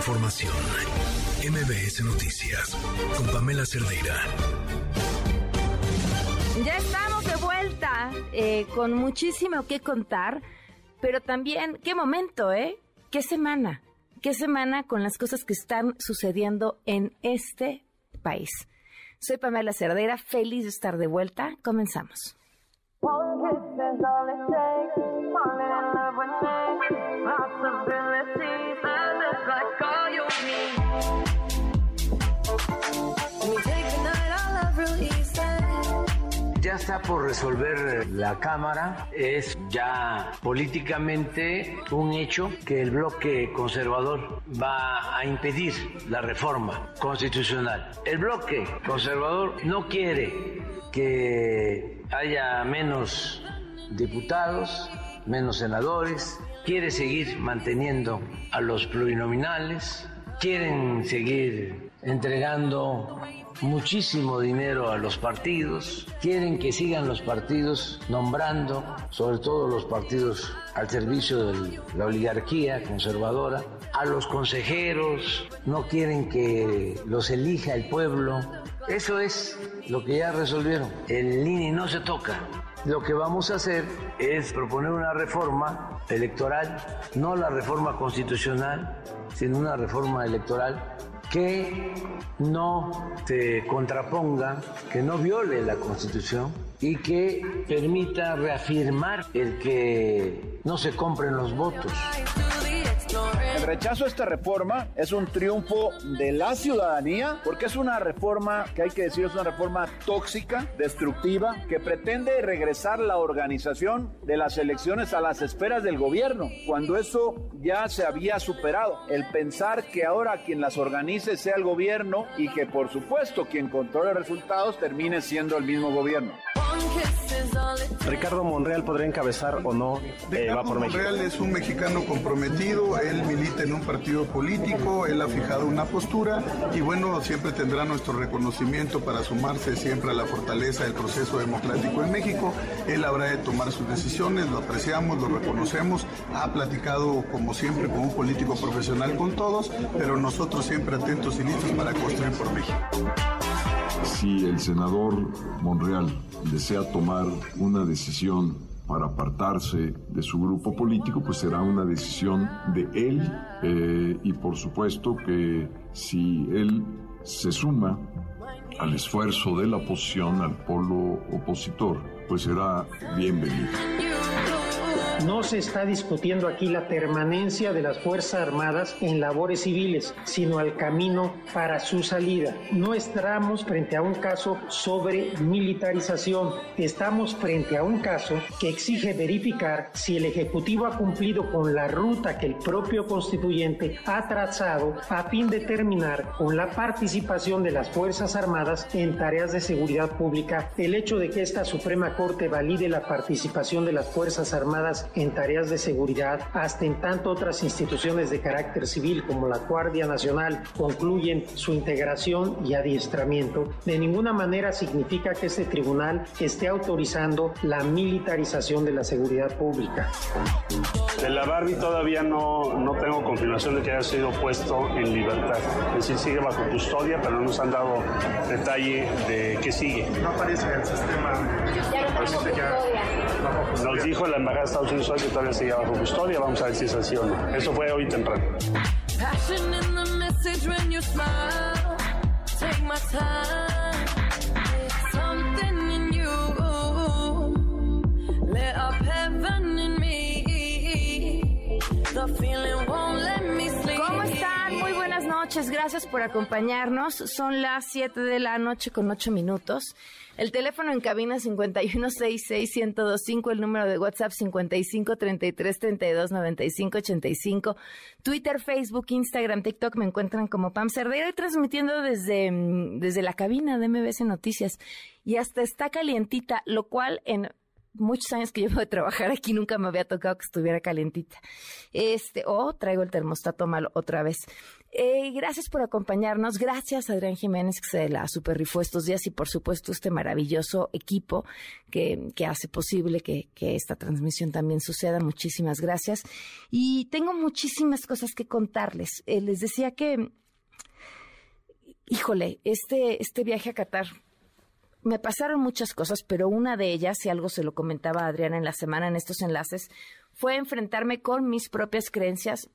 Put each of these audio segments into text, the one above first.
información. MBS Noticias con Pamela Cerdeira. Ya estamos de vuelta eh, con muchísimo que contar, pero también qué momento, ¿eh? ¿Qué semana? ¿Qué semana con las cosas que están sucediendo en este país? Soy Pamela Cerdeira, feliz de estar de vuelta. Comenzamos. Ya está por resolver la Cámara. Es ya políticamente un hecho que el bloque conservador va a impedir la reforma constitucional. El bloque conservador no quiere que haya menos diputados, menos senadores, quiere seguir manteniendo a los plurinominales, quieren seguir entregando muchísimo dinero a los partidos, quieren que sigan los partidos nombrando, sobre todo los partidos al servicio de la oligarquía conservadora, a los consejeros, no quieren que los elija el pueblo. Eso es lo que ya resolvieron. El INE no se toca. Lo que vamos a hacer es proponer una reforma electoral, no la reforma constitucional, sino una reforma electoral que no se contraponga, que no viole la Constitución y que permita reafirmar el que no se compren los votos. El rechazo a esta reforma es un triunfo de la ciudadanía porque es una reforma que hay que decir es una reforma tóxica, destructiva, que pretende regresar la organización de las elecciones a las esferas del gobierno, cuando eso ya se había superado. El pensar que ahora quien las organice sea el gobierno y que por supuesto quien controle resultados termine siendo el mismo gobierno. Ricardo Monreal podría encabezar o no eh, va por Monreal es un mexicano comprometido, él milita en un partido político, él ha fijado una postura y bueno, siempre tendrá nuestro reconocimiento para sumarse siempre a la fortaleza del proceso democrático en México. Él habrá de tomar sus decisiones, lo apreciamos, lo reconocemos, ha platicado como siempre como un político profesional con todos, pero nosotros siempre atentos y listos para construir por México. Si el senador Monreal desea tomar una decisión para apartarse de su grupo político, pues será una decisión de él eh, y por supuesto que si él se suma al esfuerzo de la oposición, al polo opositor, pues será bienvenido. No se está discutiendo aquí la permanencia de las Fuerzas Armadas en labores civiles, sino el camino para su salida. No estamos frente a un caso sobre militarización, estamos frente a un caso que exige verificar si el Ejecutivo ha cumplido con la ruta que el propio constituyente ha trazado a fin de terminar con la participación de las Fuerzas Armadas en tareas de seguridad pública. El hecho de que esta Suprema Corte valide la participación de las Fuerzas Armadas en tareas de seguridad, hasta en tanto otras instituciones de carácter civil como la Guardia Nacional concluyen su integración y adiestramiento, de ninguna manera significa que este tribunal esté autorizando la militarización de la seguridad pública. De la Barbie todavía no, no tengo confirmación de que haya sido puesto en libertad. Es decir, sigue bajo custodia, pero no nos han dado detalle de qué sigue. No aparece en el sistema. Nos dijo la Embajada de Estados Unidos hoy que todavía sigue bajo custodia. Vamos a ver si es así o no. Eso fue hoy temprano. ¿Cómo están? Muy buenas noches, gracias por acompañarnos. Son las 7 de la noche con 8 minutos. El teléfono en cabina 5166125, el número de WhatsApp 5533329585, Twitter, Facebook, Instagram, TikTok me encuentran como Pam Cerdeira transmitiendo desde, mm, desde la cabina de MBS Noticias y hasta está calientita, lo cual en muchos años que llevo de trabajar aquí nunca me había tocado que estuviera calentita. Este, o traigo el termostato malo otra vez. Eh, gracias por acompañarnos. Gracias Adrián Jiménez que se la super rifó estos días y por supuesto este maravilloso equipo que, que hace posible que, que esta transmisión también suceda. Muchísimas gracias. Y tengo muchísimas cosas que contarles. Eh, les decía que, híjole, este, este viaje a Qatar me pasaron muchas cosas, pero una de ellas, y algo se lo comentaba a Adriana en la semana en estos enlaces, fue enfrentarme con mis propias creencias.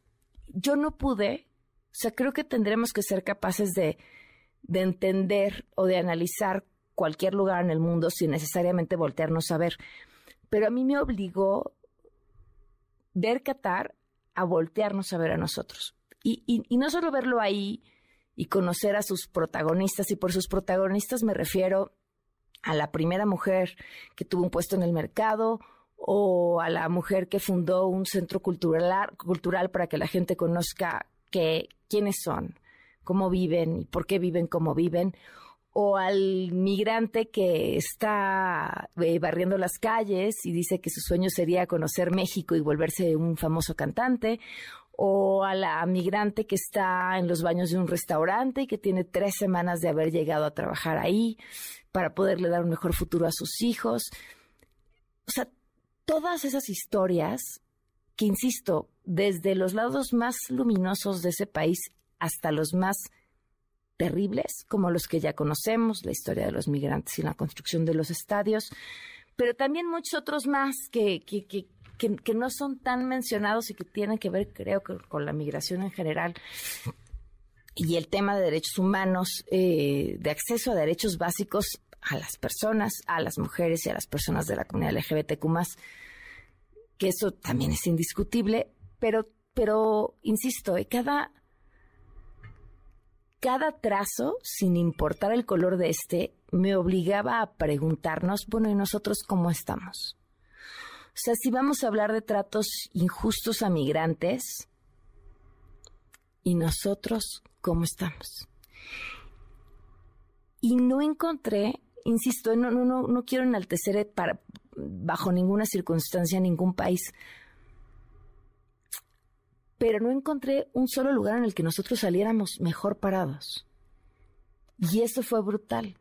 Yo no pude, o sea, creo que tendremos que ser capaces de, de entender o de analizar cualquier lugar en el mundo sin necesariamente voltearnos a ver. Pero a mí me obligó ver Qatar a voltearnos a ver a nosotros. Y, y, no solo verlo ahí y conocer a sus protagonistas, y por sus protagonistas me refiero a la primera mujer que tuvo un puesto en el mercado o a la mujer que fundó un centro cultural, cultural para que la gente conozca que, quiénes son, cómo viven y por qué viven como viven, o al migrante que está eh, barriendo las calles y dice que su sueño sería conocer México y volverse un famoso cantante, o a la migrante que está en los baños de un restaurante y que tiene tres semanas de haber llegado a trabajar ahí para poderle dar un mejor futuro a sus hijos. O sea, todas esas historias que, insisto, desde los lados más luminosos de ese país hasta los más terribles, como los que ya conocemos, la historia de los migrantes y la construcción de los estadios, pero también muchos otros más que, que, que, que, no son tan mencionados y que tienen que ver, creo, con la migración en general y el tema de derechos humanos, eh, de acceso a derechos básicos a las personas, a las mujeres y a las personas de la comunidad LGBTQ que eso también es indiscutible, pero, pero insisto, eh, cada, cada trazo, sin importar el color de este, me obligaba a preguntarnos, bueno, ¿y nosotros cómo estamos? O sea, si vamos a hablar de tratos injustos a migrantes, ¿y nosotros cómo estamos? Y no encontré, insisto, no, no, no, no quiero enaltecer para, bajo ninguna circunstancia ningún país, pero no encontré un solo lugar en el que nosotros saliéramos mejor parados. Y eso fue brutal.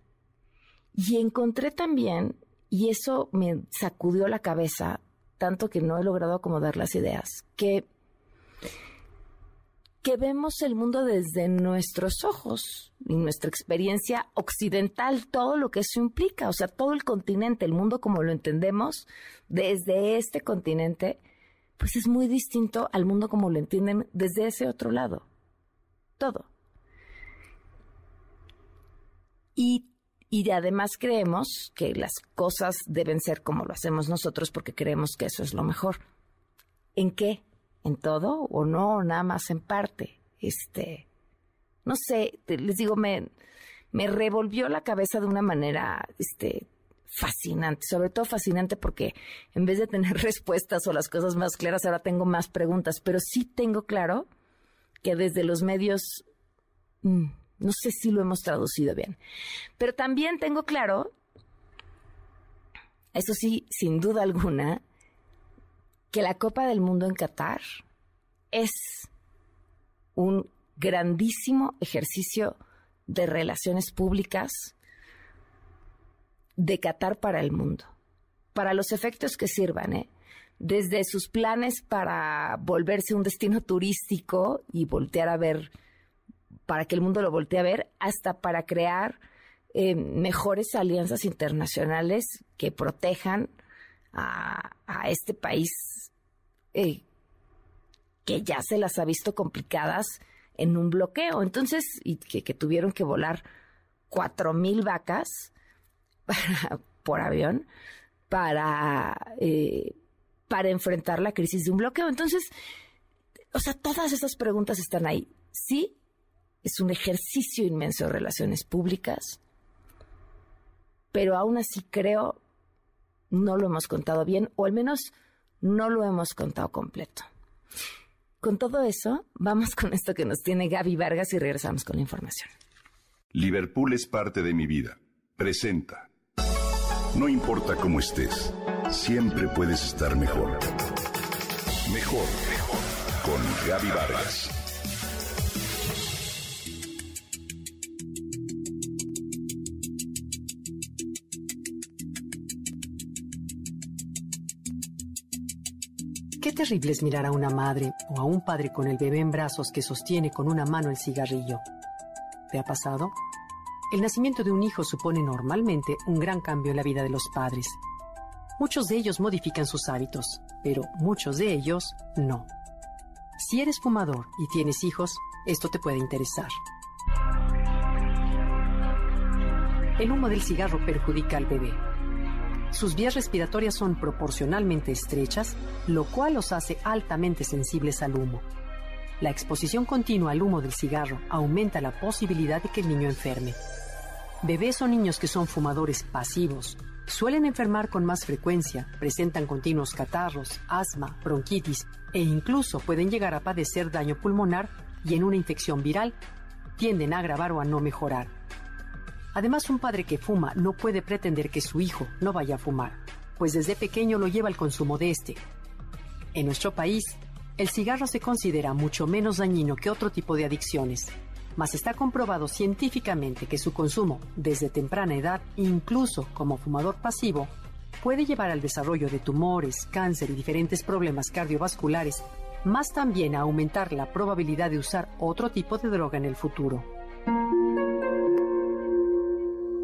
Y encontré también y eso me sacudió la cabeza, tanto que no he logrado acomodar las ideas, que, que vemos el mundo desde nuestros ojos y nuestra experiencia occidental, todo lo que eso implica, o sea, todo el continente, el mundo como lo entendemos desde este continente, pues es muy distinto al mundo como lo entienden desde ese otro lado. Todo. Y y además creemos que las cosas deben ser como lo hacemos nosotros porque creemos que eso es lo mejor. ¿En qué? ¿En todo o no? Nada más en parte. Este, no sé, les digo, me, me revolvió la cabeza de una manera, este, fascinante, sobre todo fascinante porque en vez de tener respuestas o las cosas más claras, ahora tengo más preguntas, pero sí tengo claro que desde los medios mm, no sé si lo hemos traducido bien. Pero también tengo claro, eso sí, sin duda alguna, que la Copa del Mundo en Qatar es un grandísimo ejercicio de relaciones públicas de Qatar para el mundo, para los efectos que sirvan, ¿eh? desde sus planes para volverse un destino turístico y voltear a ver para que el mundo lo voltee a ver, hasta para crear eh, mejores alianzas internacionales que protejan a, este país eh, que ya se las ha visto complicadas en un bloqueo. Entonces, y que, tuvieron que volar cuatro mil vacas por avión para, eh, para enfrentar la crisis de un bloqueo. Entonces, o sea, todas esas preguntas están ahí. Sí, es un ejercicio inmenso de relaciones públicas, pero aún así creo no lo hemos contado bien, o al menos no lo hemos contado completo. Con todo eso, vamos con esto que nos tiene Gaby Vargas y regresamos con la información. Liverpool es parte de mi vida. Presenta. No importa cómo estés siempre puedes estar mejor. Mejor, mejor. Con Gaby Vargas. Qué terrible es mirar a una madre o a un padre con el bebé en brazos que sostiene con una mano el cigarrillo. ¿Te ha pasado? El nacimiento de un hijo supone normalmente un gran cambio en la vida de los padres. Muchos de ellos modifican sus hábitos, pero muchos de ellos no. Si eres fumador y tienes hijos, esto te puede interesar. El humo del cigarro perjudica al bebé. Sus vías respiratorias son proporcionalmente estrechas, lo cual los hace altamente sensibles al humo. La exposición continua al humo del cigarro aumenta la posibilidad de que el niño enferme. Bebés o niños que son fumadores pasivos suelen enfermar con más frecuencia, presentan continuos catarros, asma, bronquitis e incluso pueden llegar a padecer daño pulmonar y en una infección viral tienden a agravar o a no mejorar. Además, un padre que fuma no puede pretender que su hijo no vaya a fumar, pues desde pequeño lo lleva al consumo de este. En nuestro país, el cigarro se considera mucho menos dañino que otro tipo de adicciones, mas está comprobado científicamente que su consumo desde temprana edad, incluso como fumador pasivo, puede llevar al desarrollo de tumores, cáncer y diferentes problemas cardiovasculares, más también a aumentar la probabilidad de usar otro tipo de droga en el futuro.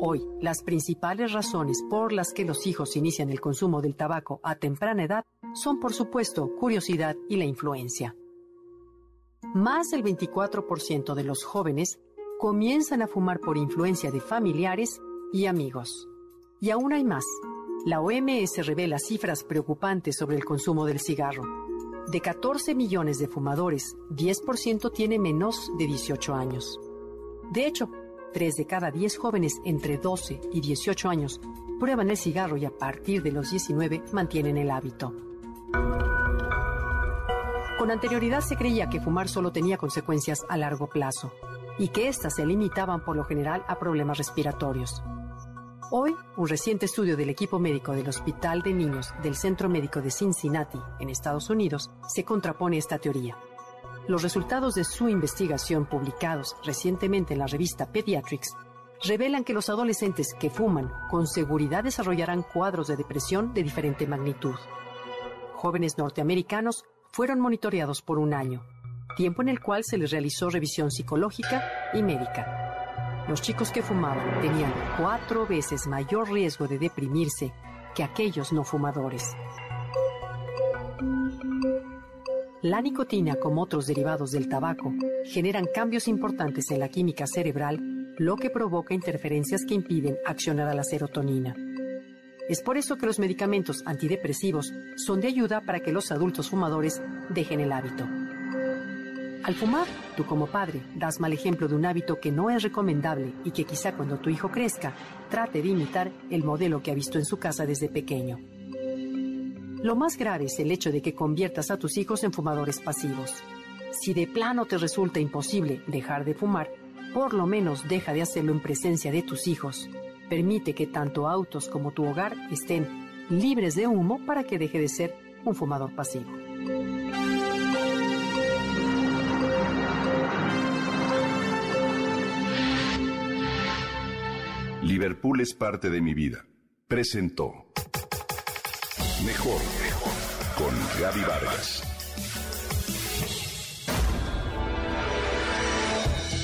Hoy, las principales razones por las que los hijos inician el consumo del tabaco a temprana edad son, por supuesto, curiosidad y la influencia. Más del 24% de los jóvenes comienzan a fumar por influencia de familiares y amigos. Y aún hay más. La OMS revela cifras preocupantes sobre el consumo del cigarro. De 14 millones de fumadores, 10% tiene menos de 18 años. De hecho, 3 de cada 10 jóvenes entre 12 y 18 años prueban el cigarro y a partir de los 19 mantienen el hábito. Con anterioridad se creía que fumar solo tenía consecuencias a largo plazo y que éstas se limitaban por lo general a problemas respiratorios. Hoy, un reciente estudio del equipo médico del Hospital de Niños del Centro Médico de Cincinnati, en Estados Unidos, se contrapone esta teoría. Los resultados de su investigación publicados recientemente en la revista Pediatrics revelan que los adolescentes que fuman con seguridad desarrollarán cuadros de depresión de diferente magnitud. Jóvenes norteamericanos fueron monitoreados por un año, tiempo en el cual se les realizó revisión psicológica y médica. Los chicos que fumaban tenían cuatro veces mayor riesgo de deprimirse que aquellos no fumadores. La nicotina, como otros derivados del tabaco, generan cambios importantes en la química cerebral, lo que provoca interferencias que impiden accionar a la serotonina. Es por eso que los medicamentos antidepresivos son de ayuda para que los adultos fumadores dejen el hábito. Al fumar, tú como padre das mal ejemplo de un hábito que no es recomendable y que quizá cuando tu hijo crezca trate de imitar el modelo que ha visto en su casa desde pequeño. Lo más grave es el hecho de que conviertas a tus hijos en fumadores pasivos. Si de plano te resulta imposible dejar de fumar, por lo menos deja de hacerlo en presencia de tus hijos. Permite que tanto autos como tu hogar estén libres de humo para que deje de ser un fumador pasivo. Liverpool es parte de mi vida. Presentó. Mejor con Gaby Vargas.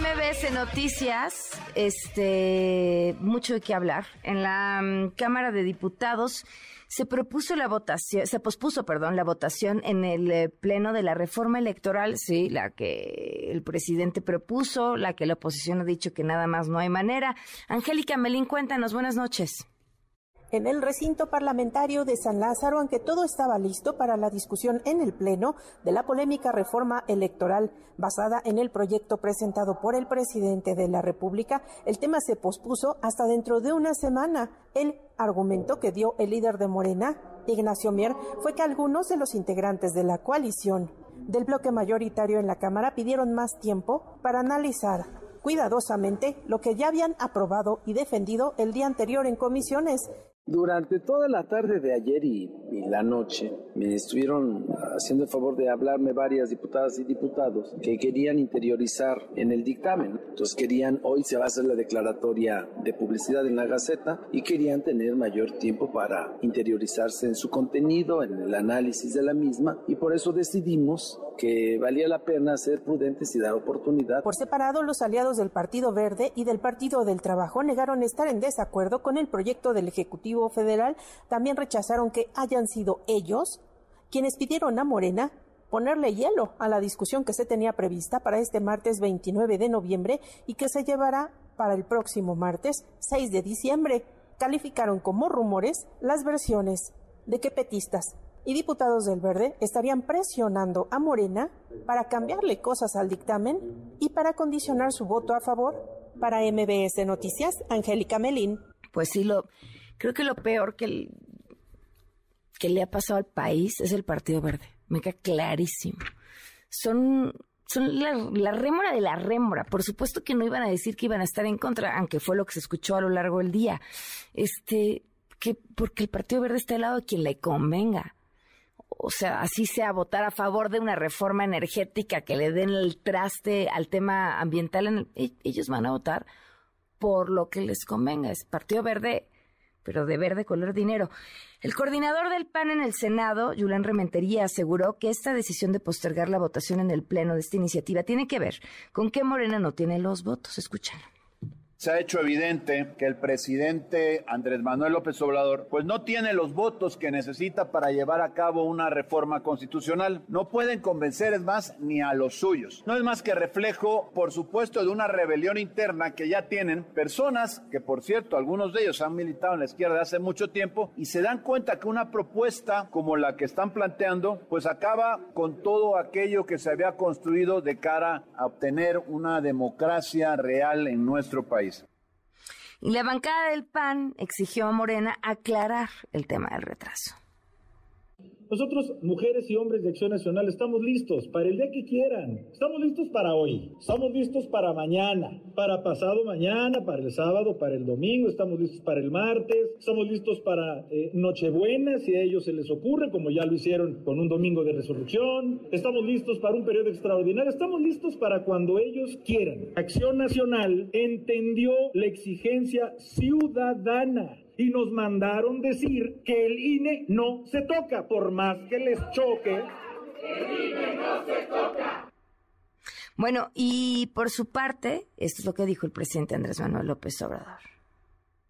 MBS Noticias. Este, mucho de qué hablar. En la mm, Cámara de Diputados se propuso la votación, se pospuso, perdón, la votación en el eh, pleno de la reforma electoral, sí, la que el presidente propuso, la que la oposición ha dicho que nada más no hay manera. Angélica Melín, cuéntanos, buenas noches. En el recinto parlamentario de San Lázaro, aunque todo estaba listo para la discusión en el Pleno de la polémica reforma electoral basada en el proyecto presentado por el presidente de la República, el tema se pospuso hasta dentro de una semana. El argumento que dio el líder de Morena, Ignacio Mier, fue que algunos de los integrantes de la coalición del bloque mayoritario en la Cámara pidieron más tiempo para analizar cuidadosamente lo que ya habían aprobado y defendido el día anterior en comisiones durante toda la tarde de ayer y, la noche me estuvieron haciendo el favor de hablarme varias diputadas y diputados que querían interiorizar en el dictamen. Entonces querían, hoy se va a hacer la declaratoria de publicidad en la Gaceta y querían tener mayor tiempo para interiorizarse en su contenido, en el análisis de la misma y por eso decidimos que valía la pena ser prudentes y dar oportunidad. Por separado, los aliados del Partido Verde y del Partido del Trabajo negaron estar en desacuerdo con el proyecto del Ejecutivo Federal. También rechazaron que hayan sido ellos quienes pidieron a Morena ponerle hielo a la discusión que se tenía prevista para este martes 29 de noviembre y que se llevará para el próximo martes 6 de diciembre. Calificaron como rumores las versiones de que petistas y diputados del Verde estarían presionando a Morena para cambiarle cosas al dictamen y para condicionar su voto a favor. Para MBS Noticias, Angélica Melín. Pues sí, lo, creo que lo peor que, le ha pasado al país es el Partido Verde. Me queda clarísimo. Son, son la, la, rémora de la rémora. Por supuesto que no iban a decir que iban a estar en contra, aunque fue lo que se escuchó a lo largo del día. Este, que porque el Partido Verde está al lado de quien le convenga o sea, así sea votar a favor de una reforma energética que le den el traste al tema ambiental, e, ellos van a votar por lo que les convenga. Es Partido Verde, pero de verde color dinero. El coordinador del PAN en el Senado, Julián Rementería, aseguró que esta decisión de postergar la votación en el Pleno de esta iniciativa tiene que ver con que Morena no tiene los votos. Escúchalo se ha hecho evidente que el presidente Andrés Manuel López Obrador pues no tiene los votos que necesita para llevar a cabo una reforma constitucional. No pueden convencer, es más, ni a los suyos. No es más que reflejo, por supuesto, de una rebelión interna que ya tienen personas que, por cierto, algunos de ellos han militado en la izquierda hace mucho tiempo y se dan cuenta que una propuesta como la que están planteando pues acaba con todo aquello que se había construido de cara a obtener una democracia real en nuestro país. Y la bancada del PAN exigió a Morena aclarar el tema del retraso. Nosotros, mujeres y hombres de Acción Nacional, estamos listos para el día que quieran. Estamos listos para hoy. Estamos listos para mañana, para pasado mañana, para el sábado, para el domingo. Estamos listos para el martes. Estamos listos para eh, Nochebuena, si a ellos se les ocurre, como ya lo hicieron con un domingo de resurrección. Estamos listos para un periodo extraordinario. Estamos listos para cuando ellos quieran. Acción Nacional entendió la exigencia ciudadana y nos mandaron decir que el INE no se toca, por más que les choque. El INE no se toca. Bueno, y por su parte, esto es lo que dijo el presidente Andrés Manuel López Obrador.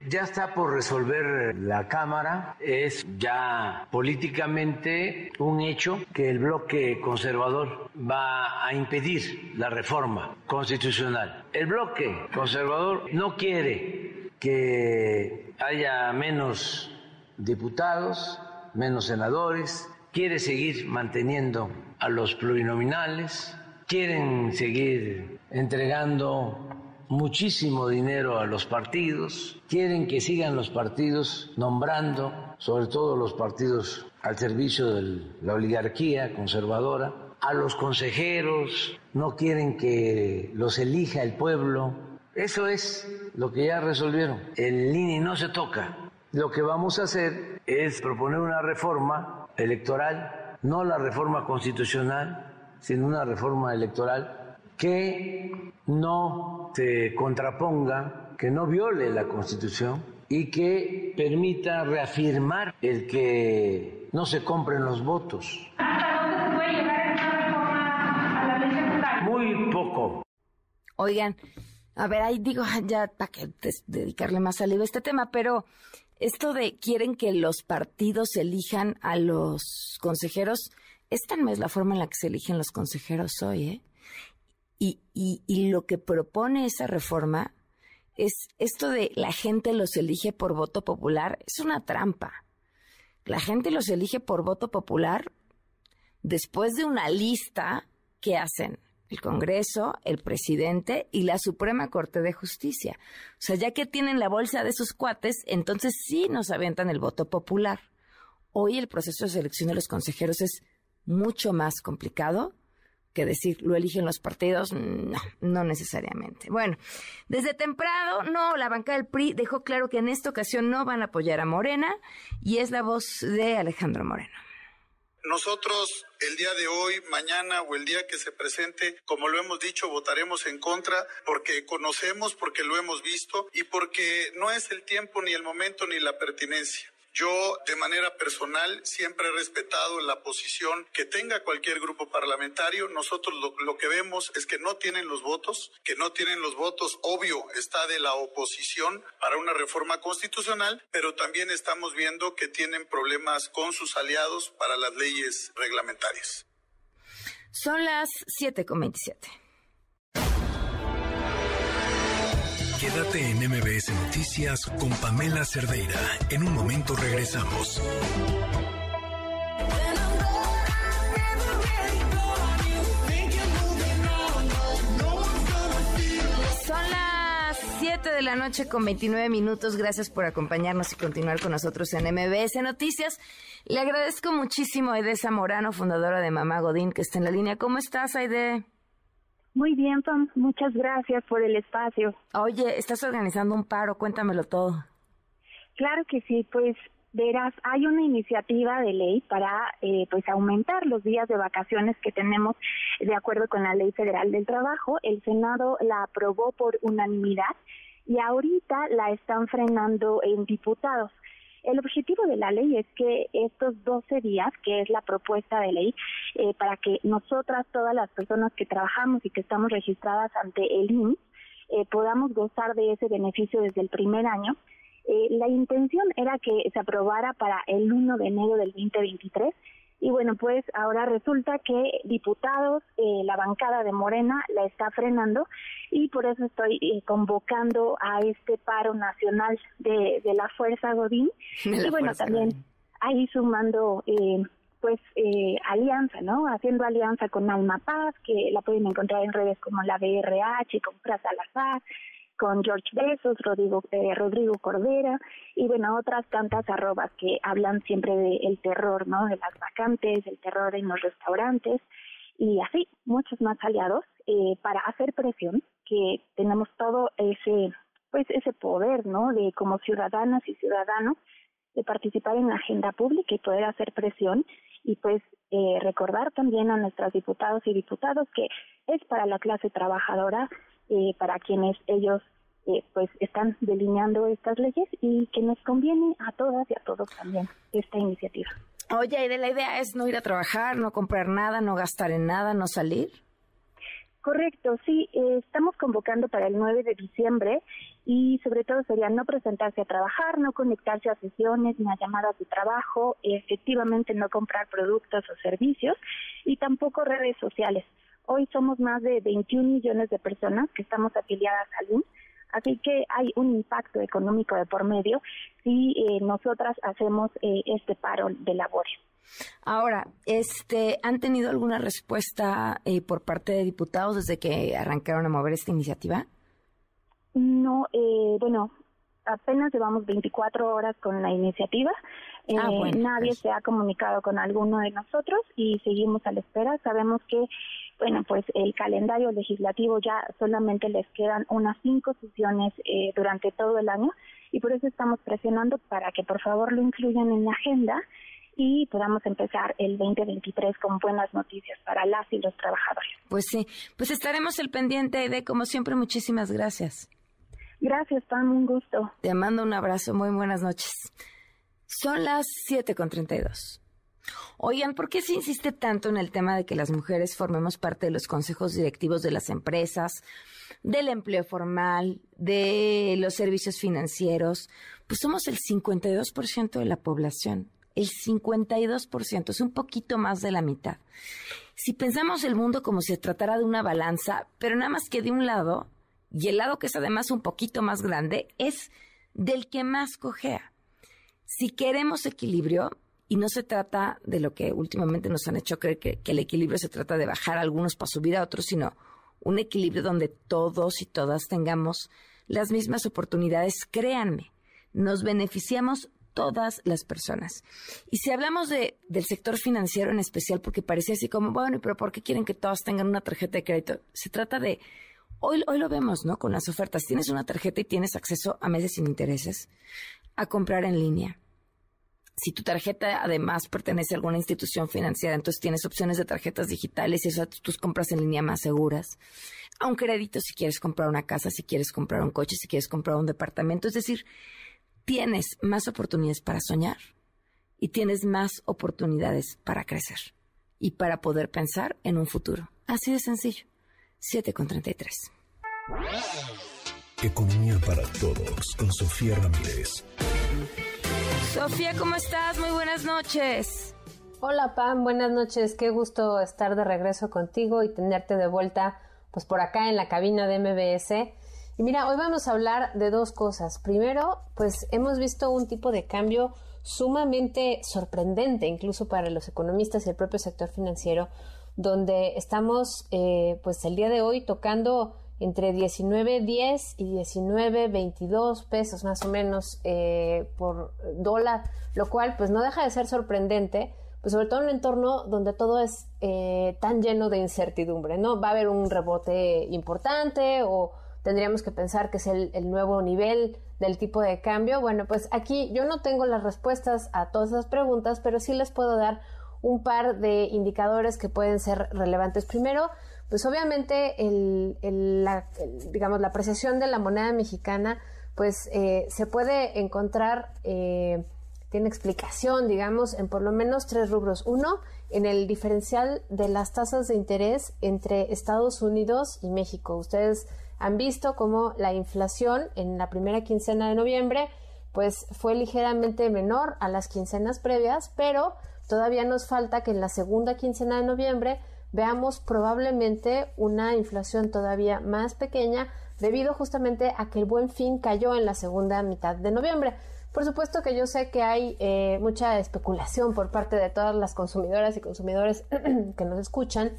Ya está por resolver la Cámara. Es ya políticamente un hecho que el bloque conservador va a impedir la reforma constitucional. El bloque conservador no quiere que haya menos diputados, menos senadores, quiere seguir manteniendo a los plurinominales, quieren seguir entregando muchísimo dinero a los partidos, quieren que sigan los partidos nombrando, sobre todo los partidos al servicio de la oligarquía conservadora, a los consejeros, no quieren que los elija el pueblo, eso es lo que ya resolvieron. El INE no se toca. Lo que vamos a hacer es proponer una reforma electoral, no la reforma constitucional, sino una reforma electoral que no se contraponga, que no viole la Constitución y que permita reafirmar el que no se compren los votos. Muy poco. Oigan, a ver, ahí digo, ya para que dedicarle más saliva a este tema, pero esto de quieren que los partidos elijan a los consejeros, esta no es la forma en la que se eligen los consejeros hoy, ¿eh? Y, y, y lo que propone esa reforma es esto de la gente los elige por voto popular, es una trampa. La gente los elige por voto popular después de una lista que hacen el Congreso, el presidente y la Suprema Corte de Justicia. O sea, ya que tienen la bolsa de esos cuates, entonces sí nos aventan el voto popular. Hoy el proceso de selección de los consejeros es mucho más complicado que decir lo eligen los partidos, no, no necesariamente. Bueno, desde temprano, no, la banca del PRI dejó claro que en esta ocasión no van a apoyar a Morena y es la voz de Alejandro Moreno. Nosotros el día de hoy, mañana o el día que se presente, como lo hemos dicho, votaremos en contra porque conocemos, porque lo hemos visto y porque no es el tiempo ni el momento ni la pertinencia. Yo, de manera personal, siempre he respetado la posición que tenga cualquier grupo parlamentario. Nosotros lo, que vemos es que no tienen los votos, que no tienen los votos, obvio, está de la oposición para una reforma constitucional, pero también estamos viendo que tienen problemas con sus aliados para las leyes reglamentarias. Son las 7.27. Quédate en MBS Noticias con Pamela Cerdeira. En un momento regresamos. Son las 7 de la noche con 29 minutos. Gracias por acompañarnos y continuar con nosotros en MBS Noticias. Le agradezco muchísimo a Aide Zamorano, fundadora de Mamá Godín, que está en la línea. ¿Cómo estás, Aide? Muy bien, Pam. Muchas gracias por el espacio. Oye, estás organizando un paro, cuéntamelo todo. Claro que sí, pues verás, hay una iniciativa de ley para eh, pues aumentar los días de vacaciones que tenemos de acuerdo con la Ley Federal del Trabajo. El Senado la aprobó por unanimidad y ahorita la están frenando en diputados. El objetivo de la ley es que estos 12 días, que es la propuesta de ley, eh, para que nosotras, todas las personas que trabajamos y que estamos registradas ante el INS, eh, podamos gozar de ese beneficio desde el primer año. Eh, la intención era que se aprobara para el 1 de enero del 2023 y bueno, pues ahora resulta que diputados, eh, la bancada de Morena la está frenando y por eso estoy eh, convocando a este paro nacional de, de la Fuerza Godín. y bueno, también ahí sumando eh, pues eh, alianza, ¿no? Haciendo alianza con Alma Paz, que la pueden encontrar en redes como la BRH, con Plaza Salazar, con George Besos, Rodrigo, eh, Rodrigo Cordera y bueno, otras tantas arrobas que hablan siempre del terror, ¿no? De las vacantes, del terror en los restaurantes y así, muchos más aliados eh, para hacer presión, que tenemos todo ese, pues ese poder, ¿no? De como ciudadanas y ciudadanos de participar en la agenda pública y poder hacer presión y pues eh, recordar también a nuestros diputados y diputados que es para la clase trabajadora eh, para quienes ellos eh, pues están delineando estas leyes y que nos conviene a todas y a todos también esta iniciativa. Oye, de la idea es no ir a trabajar, no comprar nada, no gastar en nada, no salir. Correcto, sí, eh, estamos convocando para el 9 de diciembre y sobre todo sería no presentarse a trabajar, no conectarse a sesiones ni a llamadas de trabajo, efectivamente no comprar productos o servicios y tampoco redes sociales. Hoy somos más de 21 millones de personas que estamos afiliadas al INS, así que hay un impacto económico de por medio si eh, nosotras hacemos eh, este paro de labores. Ahora, este, ¿han tenido alguna respuesta eh, por parte de diputados desde que arrancaron a mover esta iniciativa? No, bueno, apenas llevamos 24 horas con la iniciativa. Ah, nadie pues. se ha comunicado con alguno de nosotros y seguimos a la espera. Sabemos que bueno, pues el calendario legislativo ya solamente les quedan unas cinco sesiones eh, durante todo el año y por eso estamos presionando para que por favor lo incluyan en la agenda y podamos empezar el 2023 con buenas noticias para las y los trabajadores. Pues sí, pues estaremos el pendiente de, como siempre, muchísimas gracias. Gracias, Pam, un gusto. Te mando un abrazo, muy buenas noches. Son las 7.32. Oigan, ¿por qué se insiste tanto en el tema de que las mujeres formemos parte de los consejos directivos de las empresas, del empleo formal, de los servicios financieros? Pues somos el 52% de la población. El 52% es un poquito más de la mitad. Si pensamos el mundo como si se tratara de una balanza, pero nada más que de un lado, y el lado que es además un poquito más grande es del que más cojea. Si queremos equilibrio, y no se trata de lo que últimamente nos han hecho creer que, el equilibrio se trata de bajar a algunos para subir a otros, sino un equilibrio donde todos y todas tengamos las mismas oportunidades, créanme, nos beneficiamos todas las personas. Y si hablamos de, del sector financiero en especial, porque parece así como, bueno, pero ¿por qué quieren que todos tengan una tarjeta de crédito? Se trata de, hoy, hoy lo vemos, ¿no? Con las ofertas. Tienes una tarjeta y tienes acceso a meses sin intereses, a comprar en línea, si tu tarjeta además pertenece a alguna institución financiera, entonces tienes opciones de tarjetas digitales y eso tus compras en línea más seguras. A un crédito si quieres comprar una casa, si quieres comprar un coche, si quieres comprar un departamento. Es decir, tienes más oportunidades para soñar y tienes más oportunidades para crecer y para poder pensar en un futuro. Así de sencillo. 7 con 33. Economía para todos con Sofía Ramírez. Sofía, ¿cómo estás? Muy buenas noches. Hola Pam, buenas noches. Qué gusto estar de regreso contigo y tenerte de vuelta pues por acá en la cabina de MBS. Y mira, hoy vamos a hablar de dos cosas. Primero, pues hemos visto un tipo de cambio sumamente sorprendente, incluso para los economistas y el propio sector financiero, donde estamos eh, pues el día de hoy tocando entre 19.10 y 19.22 pesos más o menos eh, por dólar, lo cual pues no deja de ser sorprendente, pues sobre todo en un entorno donde todo es eh, tan lleno de incertidumbre, ¿no? Va a haber un rebote importante o tendríamos que pensar que es el, el nuevo nivel del tipo de cambio. Bueno, pues aquí yo no tengo las respuestas a todas esas preguntas, pero sí les puedo dar un par de indicadores que pueden ser relevantes. Primero, pues obviamente el, la, digamos, la apreciación de la moneda mexicana, pues eh, se puede encontrar, eh, tiene explicación, digamos, en por lo menos tres rubros. Uno, en el diferencial de las tasas de interés entre Estados Unidos y México. Ustedes han visto cómo la inflación en la primera quincena de noviembre, pues fue ligeramente menor a las quincenas previas, pero todavía nos falta que en la segunda quincena de noviembre veamos probablemente una inflación todavía más pequeña debido justamente a que el buen fin cayó en la segunda mitad de noviembre. Por supuesto que yo sé que hay eh, mucha especulación por parte de todas las consumidoras y consumidores que nos escuchan,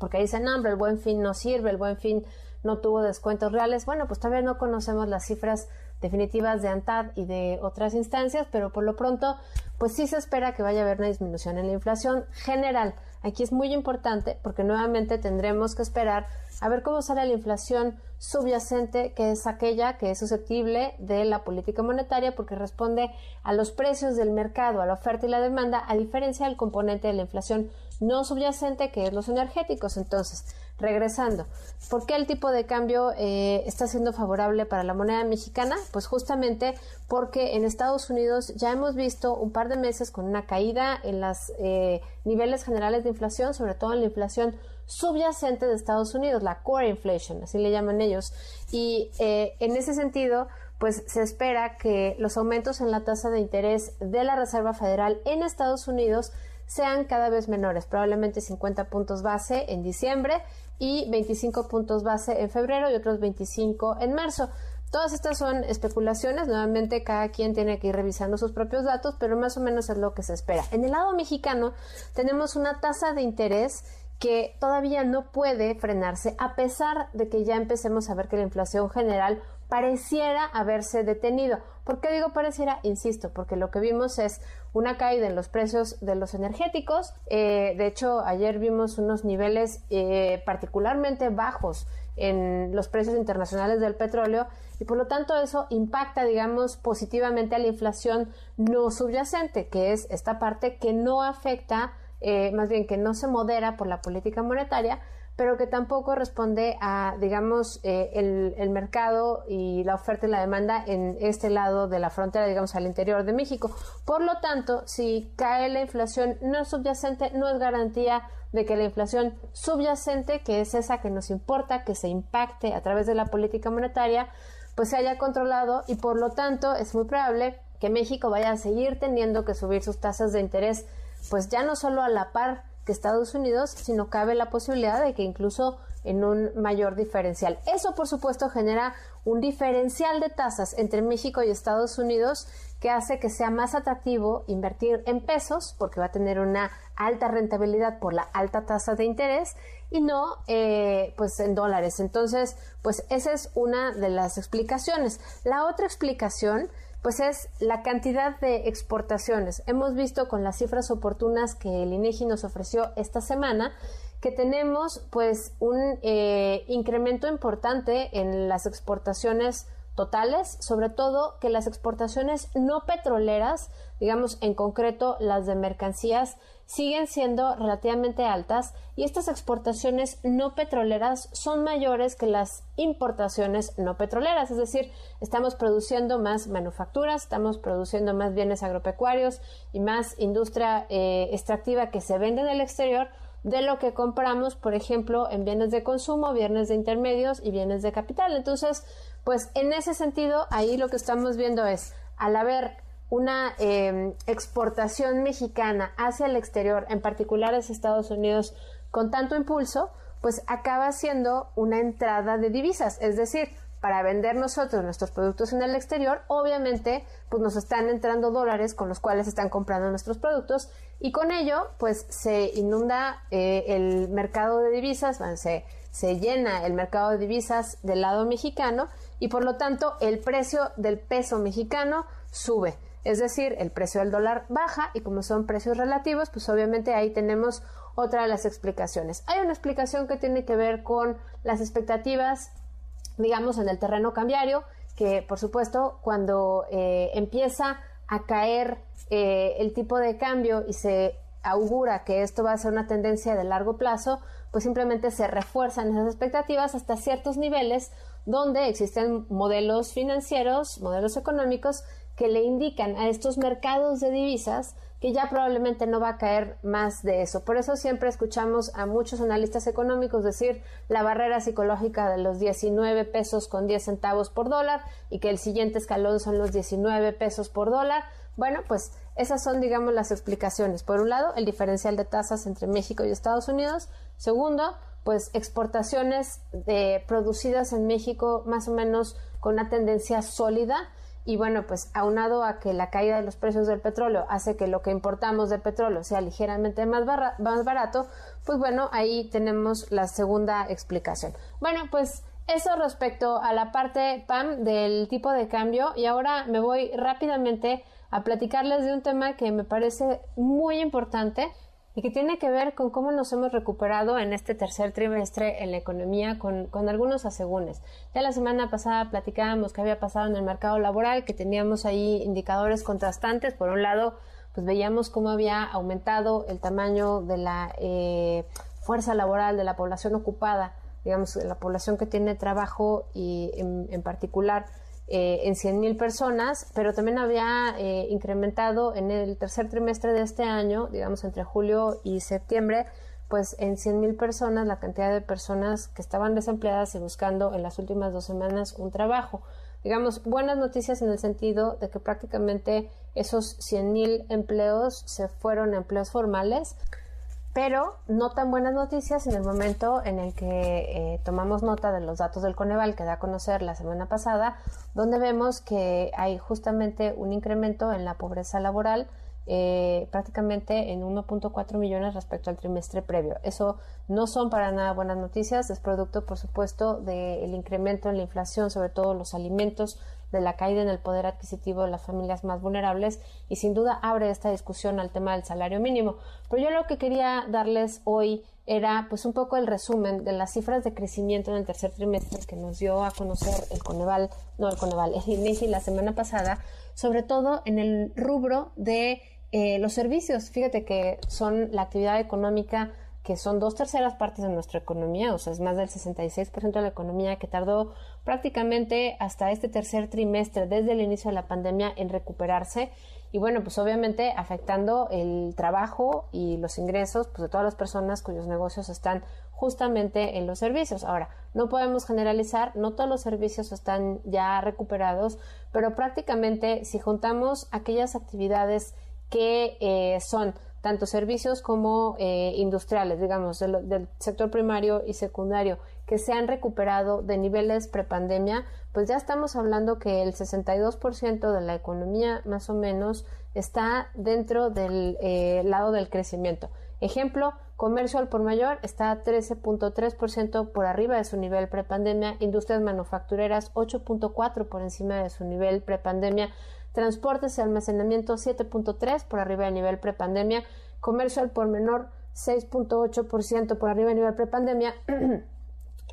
porque dicen, hambre el buen fin no sirve, el buen fin no tuvo descuentos reales. Bueno, pues todavía no conocemos las cifras definitivas de ANTAD y de otras instancias, pero por lo pronto, pues sí se espera que vaya a haber una disminución en la inflación general. Aquí es muy importante porque nuevamente tendremos que esperar a ver cómo sale la inflación subyacente, que es aquella que es susceptible de la política monetaria porque responde a los precios del mercado, a la oferta y la demanda, a diferencia del componente de la inflación no subyacente, que es los energéticos. Entonces, regresando, ¿por qué el tipo de cambio eh, está siendo favorable para la moneda mexicana? Pues justamente porque en Estados Unidos ya hemos visto un par de meses con una caída en los eh, niveles generales de inflación, sobre todo en la inflación subyacente de Estados Unidos, la core inflation, así le llaman ellos. Y eh, en ese sentido, pues se espera que los aumentos en la tasa de interés de la Reserva Federal en Estados Unidos sean cada vez menores, probablemente 50 puntos base en diciembre y 25 puntos base en febrero y otros 25 en marzo. Todas estas son especulaciones, nuevamente cada quien tiene que ir revisando sus propios datos, pero más o menos es lo que se espera. En el lado mexicano tenemos una tasa de interés que todavía no puede frenarse a pesar de que ya empecemos a ver que la inflación general pareciera haberse detenido. ¿Por qué digo pareciera? Insisto, porque lo que vimos es una caída en los precios de los energéticos. Eh, de hecho, ayer vimos unos niveles eh, particularmente bajos en los precios internacionales del petróleo y por lo tanto eso impacta, digamos, positivamente a la inflación no subyacente, que es esta parte que no afecta, eh, más bien que no se modera por la política monetaria, pero que tampoco responde a, digamos, eh, el, mercado y la oferta y la demanda en este lado de la frontera, digamos, al interior de México. Por lo tanto, si cae la inflación no subyacente, no es garantía de que la inflación subyacente, que es esa que nos importa, que se impacte a través de la política monetaria, pues se haya controlado y por lo tanto es muy probable que México vaya a seguir teniendo que subir sus tasas de interés, pues ya no solo a la par que Estados Unidos, sino cabe la posibilidad de que incluso en un mayor diferencial. Eso, por supuesto, genera un diferencial de tasas entre México y Estados Unidos que hace que sea más atractivo invertir en pesos porque va a tener una alta rentabilidad por la alta tasa de interés y no eh, pues en dólares. Entonces, pues esa es una de las explicaciones. La otra explicación pues es la cantidad de exportaciones. Hemos visto con las cifras oportunas que el INEGI nos ofreció esta semana que tenemos pues un eh, incremento importante en las exportaciones totales, sobre todo que las exportaciones no petroleras, digamos en concreto las de mercancías, siguen siendo relativamente altas y estas exportaciones no petroleras son mayores que las importaciones no petroleras, es decir, estamos produciendo más manufacturas, estamos produciendo más bienes agropecuarios y más industria eh, extractiva que se vende en el exterior de lo que compramos, por ejemplo, en bienes de consumo, bienes de intermedios y bienes de capital. Entonces, pues en ese sentido, ahí lo que estamos viendo es, al haber una em, exportación mexicana hacia el exterior, en particular hacia Estados Unidos, con tanto impulso, pues acaba siendo una entrada de divisas, es decir, para vender nosotros nuestros productos en el exterior, obviamente, pues nos están entrando dólares con los cuales están comprando nuestros productos y con ello, pues se inunda eh, el mercado de divisas, se, se llena el mercado de divisas del lado mexicano y por lo tanto el precio del peso mexicano sube. Es decir, el precio del dólar baja y como son precios relativos, pues obviamente ahí tenemos otra de las explicaciones. Hay una explicación que tiene que ver con las expectativas, digamos, en el terreno cambiario, que por supuesto cuando eh, empieza a caer eh, el tipo de cambio y se augura que esto va a ser una tendencia de largo plazo, pues simplemente se refuerzan esas expectativas hasta ciertos niveles donde existen modelos financieros, modelos económicos que le indican a estos mercados de divisas que ya probablemente no va a caer más de eso. Por eso siempre escuchamos a muchos analistas económicos decir la barrera psicológica de los 19 pesos con 10 centavos por dólar y que el siguiente escalón son los 19 pesos por dólar. Bueno, pues esas son, digamos, las explicaciones. Por un lado, el diferencial de tasas entre México y Estados Unidos. Segundo, pues exportaciones de, producidas en México más o menos con una tendencia sólida y bueno, pues aunado a que la caída de los precios del petróleo hace que lo que importamos de petróleo sea ligeramente más, más barato, pues bueno, ahí tenemos la segunda explicación. Bueno, pues eso respecto a la parte PAM del tipo de cambio y ahora me voy rápidamente a platicarles de un tema que me parece muy importante y que tiene que ver con cómo nos hemos recuperado en este tercer trimestre en la economía con, algunos asegúnes. Ya la semana pasada platicábamos qué había pasado en el mercado laboral, que teníamos ahí indicadores contrastantes. Por un lado, pues veíamos cómo había aumentado el tamaño de la eh, fuerza laboral de la población ocupada, digamos, la población que tiene trabajo y en particular eh, en 100.000 personas, pero también había eh, incrementado en el tercer trimestre de este año, digamos entre julio y septiembre, pues en 100.000 personas la cantidad de personas que estaban desempleadas y buscando en las últimas dos semanas un trabajo. Digamos, buenas noticias en el sentido de que prácticamente esos 100.000 empleos se fueron empleos formales pero no tan buenas noticias en el momento en el que eh, tomamos nota de los datos del Coneval que da a conocer la semana pasada, donde vemos que hay justamente un incremento en la pobreza laboral eh, prácticamente en 1.4 millones respecto al trimestre previo. Eso no son para nada buenas noticias, es producto, por supuesto, del incremento en la inflación, sobre todo los alimentos, de la caída en el poder adquisitivo de las familias más vulnerables y sin duda abre esta discusión al tema del salario mínimo. Pero yo lo que quería darles hoy era pues un poco el resumen de las cifras de crecimiento en el tercer trimestre que nos dio a conocer el Coneval, no el Coneval, el INEGI la semana pasada, sobre todo en el rubro de eh, los servicios. Fíjate que son la actividad económica que son dos terceras partes de nuestra economía, o sea, es más del 66% de la economía que tardó prácticamente hasta este tercer trimestre, desde el inicio de la pandemia, en recuperarse. Y bueno, pues obviamente afectando el trabajo y los ingresos pues, de todas las personas cuyos negocios están justamente en los servicios. Ahora, no podemos generalizar, no todos los servicios están ya recuperados, pero prácticamente si juntamos aquellas actividades que eh, son tanto servicios como eh, industriales, digamos, del, sector primario y secundario, que se han recuperado de niveles prepandemia, pues ya estamos hablando que el 62% de la economía más o menos está dentro del eh, lado del crecimiento. Ejemplo, comercio al por mayor está 13.3% por arriba de su nivel prepandemia, industrias manufactureras 8.4 por encima de su nivel prepandemia, transportes y almacenamiento 7.3 por arriba del nivel prepandemia, comercio al por menor 6.8% por arriba del nivel prepandemia.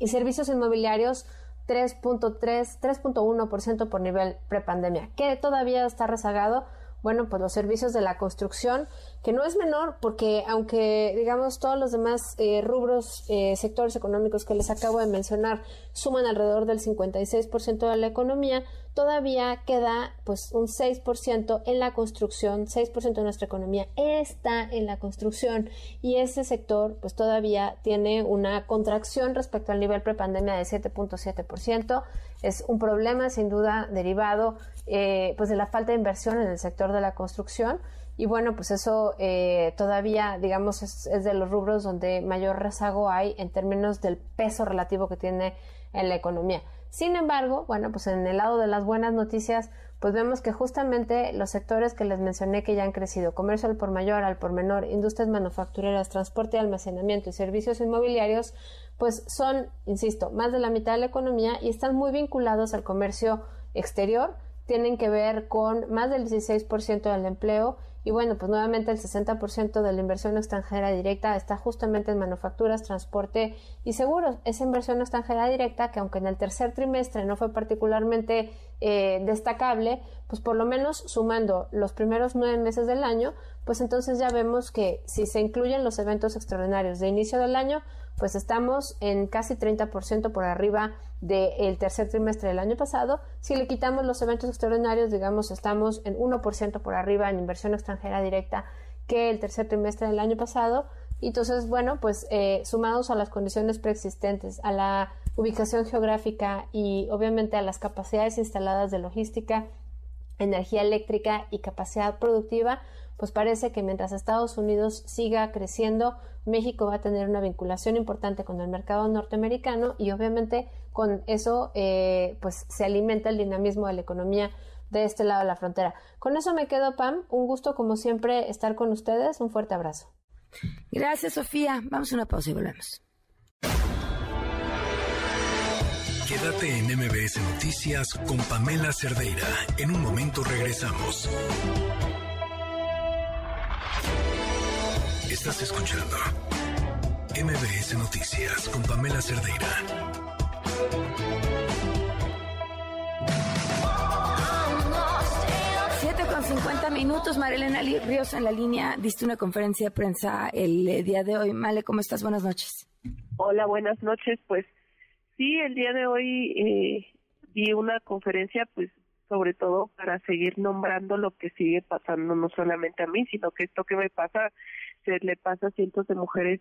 Y servicios inmobiliarios 3.3, 3.1% por nivel prepandemia, que todavía está rezagado bueno, pues los servicios de la construcción, que no es menor porque aunque digamos todos los demás eh, rubros, eh, sectores económicos que les acabo de mencionar suman alrededor del 56% de la economía, todavía queda pues un 6% en la construcción, 6% de nuestra economía está en la construcción y ese sector pues todavía tiene una contracción respecto al nivel prepandemia de 7.7%. Es un problema sin duda derivado eh, pues de la falta de inversión en el sector de la construcción y bueno, pues eso eh, todavía, digamos, es, de los rubros donde mayor rezago hay en términos del peso relativo que tiene en la economía. Sin embargo, bueno, pues en el lado de las buenas noticias, pues vemos que justamente los sectores que les mencioné que ya han crecido, comercio al por mayor, al por menor, industrias manufactureras, transporte y almacenamiento y servicios inmobiliarios, pues son, insisto, más de la mitad de la economía y están muy vinculados al comercio exterior tienen que ver con más del 16% del empleo y bueno, pues nuevamente el 60% de la inversión extranjera directa está justamente en manufacturas, transporte y seguros. Esa inversión extranjera directa, que aunque en el tercer trimestre no fue particularmente eh, destacable, pues por lo menos sumando los primeros nueve meses del año, pues entonces ya vemos que si se incluyen los eventos extraordinarios de inicio del año, pues estamos en casi 30% por arriba del tercer trimestre del año pasado. Si le quitamos los eventos extraordinarios, digamos, estamos en 1% por arriba en inversión extranjera directa que el tercer trimestre del año pasado. Entonces, bueno, pues eh, sumados a las condiciones preexistentes, a la ubicación geográfica y obviamente a las capacidades instaladas de logística, energía eléctrica y capacidad productiva, pues parece que mientras Estados Unidos siga creciendo, México va a tener una vinculación importante con el mercado norteamericano y obviamente con eso eh, pues se alimenta el dinamismo de la economía de este lado de la frontera. Con eso me quedo, Pam. Un gusto, como siempre, estar con ustedes. Un fuerte abrazo. Gracias, Sofía. Vamos a una pausa y volvemos. Quédate en MBS Noticias con Pamela Cerdeira. En un momento regresamos. Estás escuchando MBS Noticias con Pamela Cerdeira. Siete con 50 minutos, Marilena Ríos en la línea, diste una conferencia de prensa el eh, día de hoy. Male, ¿cómo estás? Buenas noches. Hola, buenas noches. Pues sí, el día de hoy eh, di una conferencia, pues sobre todo para seguir nombrando lo que sigue pasando, no solamente a mí, sino que esto que me pasa se le pasa a cientos de mujeres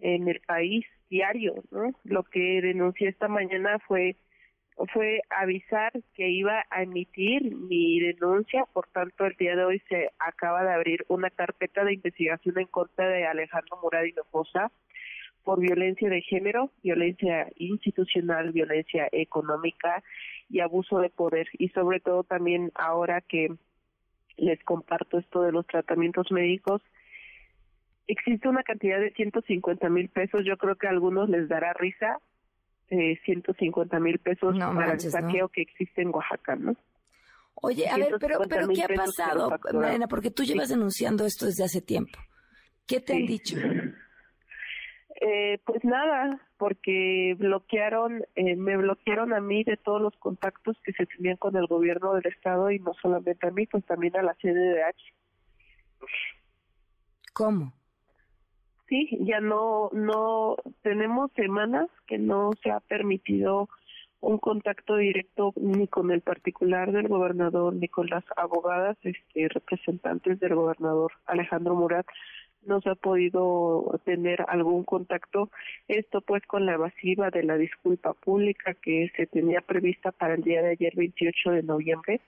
en el país diario, ¿no? Lo que denuncié esta mañana fue fue avisar que iba a emitir mi denuncia, por tanto el día de hoy se acaba de abrir una carpeta de investigación en contra de Alejandro Murad Hinojosa por violencia de género, violencia institucional, violencia económica y abuso de poder y sobre todo también ahora que les comparto esto de los tratamientos médicos existe una cantidad de 150 mil pesos, yo creo que a algunos les dará risa, eh, 150 mil pesos para el saqueo que existe en Oaxaca, ¿no? Oye, a ver, pero, pero ¿qué ha pasado, Marina? Porque tú llevas denunciando esto desde hace tiempo. ¿Qué te han dicho? Eh, pues nada, porque bloquearon, eh, me bloquearon a mí de todos los contactos que se tenían con el gobierno del estado y no solamente a mí, pues también a la CDDH. ¿Cómo? Sí, ya no, no, tenemos semanas que no se ha permitido un contacto directo ni con el particular del gobernador ni con las abogadas este, representantes del gobernador Alejandro Murat no se ha podido tener algún contacto esto pues con la evasiva de la disculpa pública que se tenía prevista para el día de ayer 28 de noviembre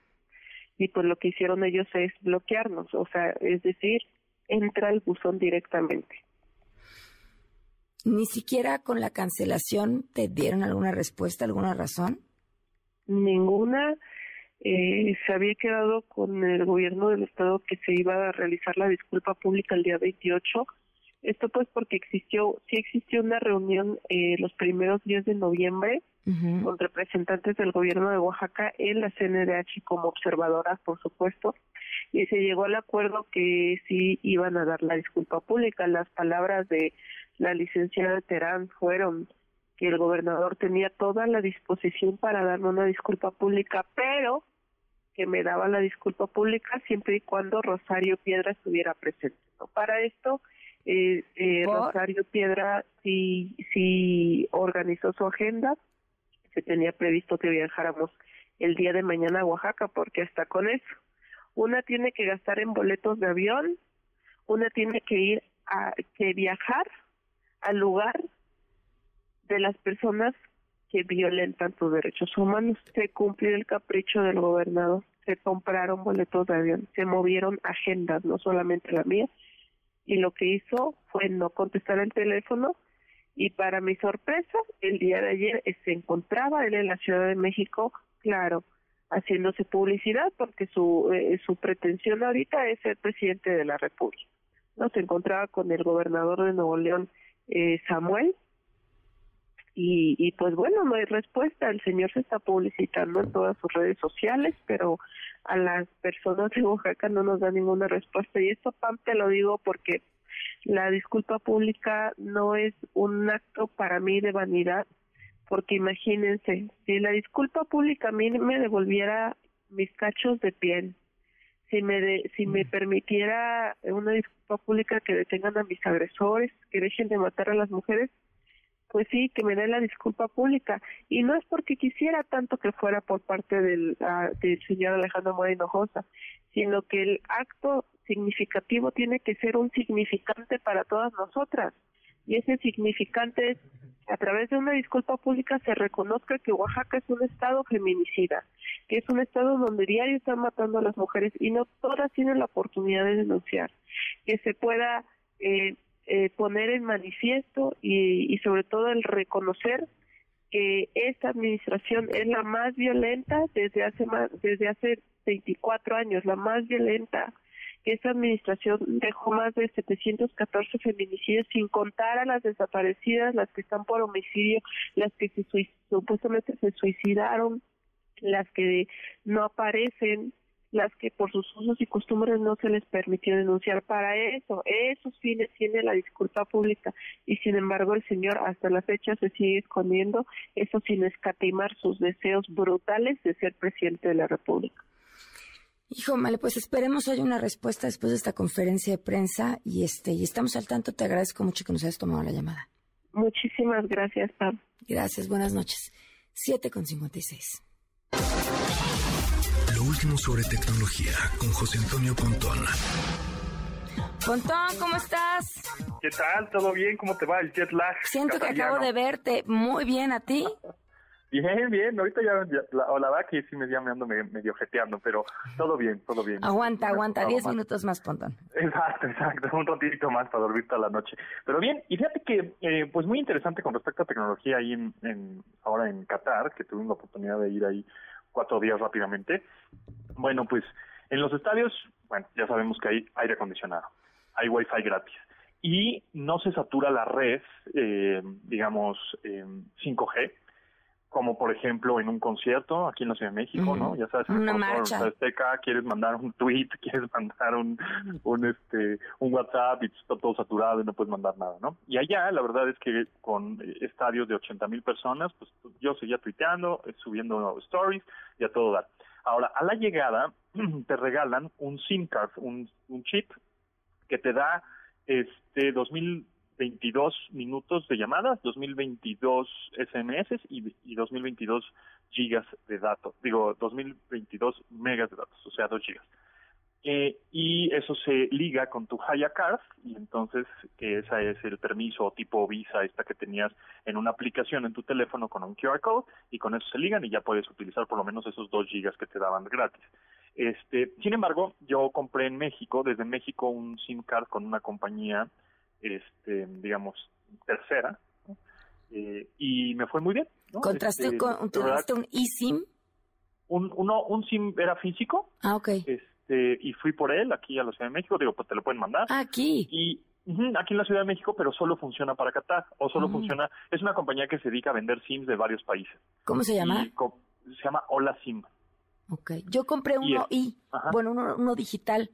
y pues lo que hicieron ellos es bloquearnos o sea es decir entra al buzón directamente. Ni siquiera con la cancelación te dieron alguna respuesta, alguna razón. Ninguna. Eh, se había quedado con el gobierno del estado que se iba a realizar la disculpa pública el día 28. Esto pues porque existió, sí existió una reunión eh, los primeros días de noviembre con representantes del gobierno de Oaxaca en la CNDH como observadoras, por supuesto, y se llegó al acuerdo que sí iban a dar la disculpa pública. Las palabras de la licenciada Terán fueron que el gobernador tenía toda la disposición para darme una disculpa pública, pero que me daba la disculpa pública siempre y cuando Rosario Piedra estuviera presente. Para esto, eh, eh, Rosario Piedra sí, sí organizó su agenda, se tenía previsto que viajáramos el día de mañana a Oaxaca, porque hasta con eso, una tiene que gastar en boletos de avión, una tiene que ir a que viajar al lugar de las personas que violentan tus derechos humanos. Se cumplió el capricho del gobernador, se compraron boletos de avión, se movieron agendas, no solamente la mía, y lo que hizo fue no contestar el teléfono y para mi sorpresa, el día de ayer se encontraba él en la Ciudad de México, claro, haciéndose publicidad porque su, eh, su pretensión ahorita es ser presidente de la República. No se encontraba con el gobernador de Nuevo León, eh, Samuel, y, y pues bueno, no hay respuesta. El señor se está publicitando en todas sus redes sociales, pero a las personas de Oaxaca no nos da ninguna respuesta. Y esto, Pam, te lo digo porque la disculpa pública no es un acto para mí de vanidad, porque imagínense, si la disculpa pública a mí me devolviera mis cachos de piel, si me si me permitiera una disculpa pública que detengan a mis agresores, que dejen de matar a las mujeres, pues sí, que me dé la disculpa pública. Y no es porque quisiera tanto que fuera por parte del, ah, del señor Alejandro Moreno Hinojosa, sino que el acto significativo tiene que ser un significante para todas nosotras. Y ese significante es, a través de una disculpa pública, se reconozca que Oaxaca es un estado feminicida, que es un estado donde diario están matando a las mujeres y no todas tienen la oportunidad de denunciar, que se pueda eh, eh, poner en manifiesto y, y sobre todo el reconocer que esta administración es la más violenta desde hace más, desde hace 24 años, la más violenta que esta administración dejó más de 714 feminicidios, sin contar a las desaparecidas, las que están por homicidio, las que se supuestamente se suicidaron, las que no aparecen, las que por sus usos y costumbres no se les permitió denunciar. Para eso, esos fines tiene la disculpa pública y sin embargo el señor hasta la fecha se sigue escondiendo, eso sin escatimar sus deseos brutales de ser presidente de la República. Hijo, vale, pues esperemos hoy una respuesta después de esta conferencia de prensa y este y estamos al tanto. Te agradezco mucho que nos hayas tomado la llamada. Muchísimas gracias, Pam. Gracias, buenas noches. 7 con 56. Último sobre tecnología con José Antonio Pontón. Pontón, ¿cómo estás? ¿Qué tal? ¿Todo bien? ¿Cómo te va el jet lag? Siento que acabo de verte muy bien a ti. Bien, bien, ahorita ya, la, o la verdad que sí me ya me ando medio, jeteando, pero todo bien, todo bien. Aguanta, aguanta, diez minutos más, Pontón. Exacto, exacto, un ratito más para dormir toda la noche. Pero bien, y fíjate que, eh, pues muy interesante con respecto a tecnología ahí en, en, ahora en Qatar, que tuvimos la oportunidad de ir ahí cuatro días rápidamente. Bueno, pues en los estadios, bueno, ya sabemos que hay aire acondicionado, hay wifi gratis y no se satura la red, eh, digamos, eh, 5G, como por ejemplo en un concierto aquí en la Ciudad de México, ¿no? Ya sabes, una marcha. Azteca, quieres mandar un tweet, quieres mandar un, un este un WhatsApp y está todo saturado y no puedes mandar nada, ¿no? Y allá la verdad es que con estadios de 80 mil personas, pues yo seguía tuiteando, eh, subiendo stories y a todo dar. Ahora, a la llegada te regalan un SIM card, un, un chip que te da este 2000 22 minutos de llamadas, 2022 SMS y, y 2022 gigas de datos, digo 2022 megas de datos, o sea 2 gigas. Eh, y eso se liga con tu Haya Card y entonces que ese es el permiso tipo Visa esta que tenías en una aplicación en tu teléfono con un QR code y con eso se ligan y ya puedes utilizar por lo menos esos 2 gigas que te daban gratis. Este, sin embargo, yo compré en México, desde México, un SIM card con una compañía, este, digamos, tercera, ¿no? Eh, y me fue muy bien. ¿no? ¿Contraste Este, con, de ¿Contraste verdad, un eSIM? un, uno, un SIM era físico, Ah, ok. este, y fui por él aquí a la Ciudad de México, digo, pues te lo pueden mandar. Aquí. Y aquí en la Ciudad de México, pero solo funciona para Qatar, o solo Ah. funciona, es una compañía que se dedica a vender SIMs de varios países. ¿Cómo se llama? Y se llama Hola SIM. Ok. Yo compré Y uno Ajá. bueno, uno, uno digital.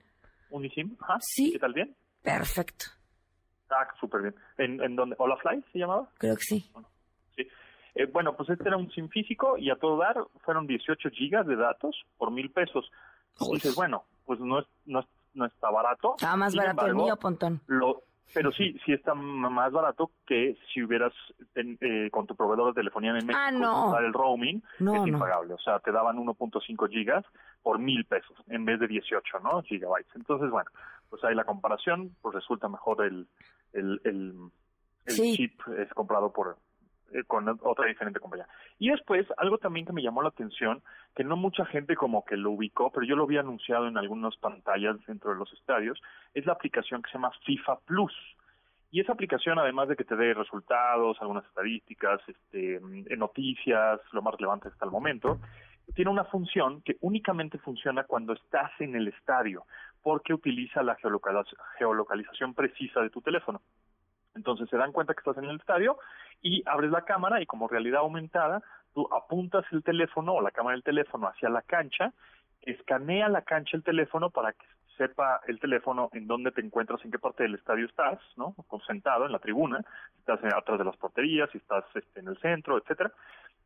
¿Un eSIM? Ajá. Sí. ¿Qué tal bien? Perfecto. Ah, súper bien. ¿En, en dónde? ¿Hola Fly se llamaba? Creo que sí. Sí. Eh, bueno, pues este era un SIM físico y a todo dar fueron 18 gigas de datos por mil pesos. Y dices, bueno, pues no es, no es- no está barato. Estaba más Sin barato el embargo, mío, Pontón. Lo, pero sí, sí está más barato que si hubieras ten- eh, con tu proveedor de telefonía en México Ah, no. usar el roaming, No, es no. impagable. O sea, te daban 1.5 gigas por mil pesos en vez de 18, ¿no? Gigabytes. Entonces, bueno, pues ahí la comparación, pues resulta mejor el, el, el, el Sí. chip es comprado por eh, con otra diferente compañía. Y después, algo también que me llamó la atención, que no mucha gente como que lo ubicó, pero yo lo vi anunciado en algunas pantallas dentro de los estadios, es la aplicación que se llama FIFA Plus. Y esa aplicación, además de que te dé resultados, algunas estadísticas, este, noticias, lo más relevante hasta el momento, tiene una función que únicamente funciona cuando estás en el estadio, porque utiliza la geolocaliz- geolocalización precisa de tu teléfono. Entonces se dan cuenta que estás en el estadio y abres la cámara y como realidad aumentada, tú apuntas el teléfono o la cámara del teléfono hacia la cancha, escanea la cancha el teléfono para que sepa el teléfono en dónde te encuentras, en qué parte del estadio estás, ¿no? Sentado en la tribuna, si estás atrás de las porterías, si estás este, en el centro, etcétera.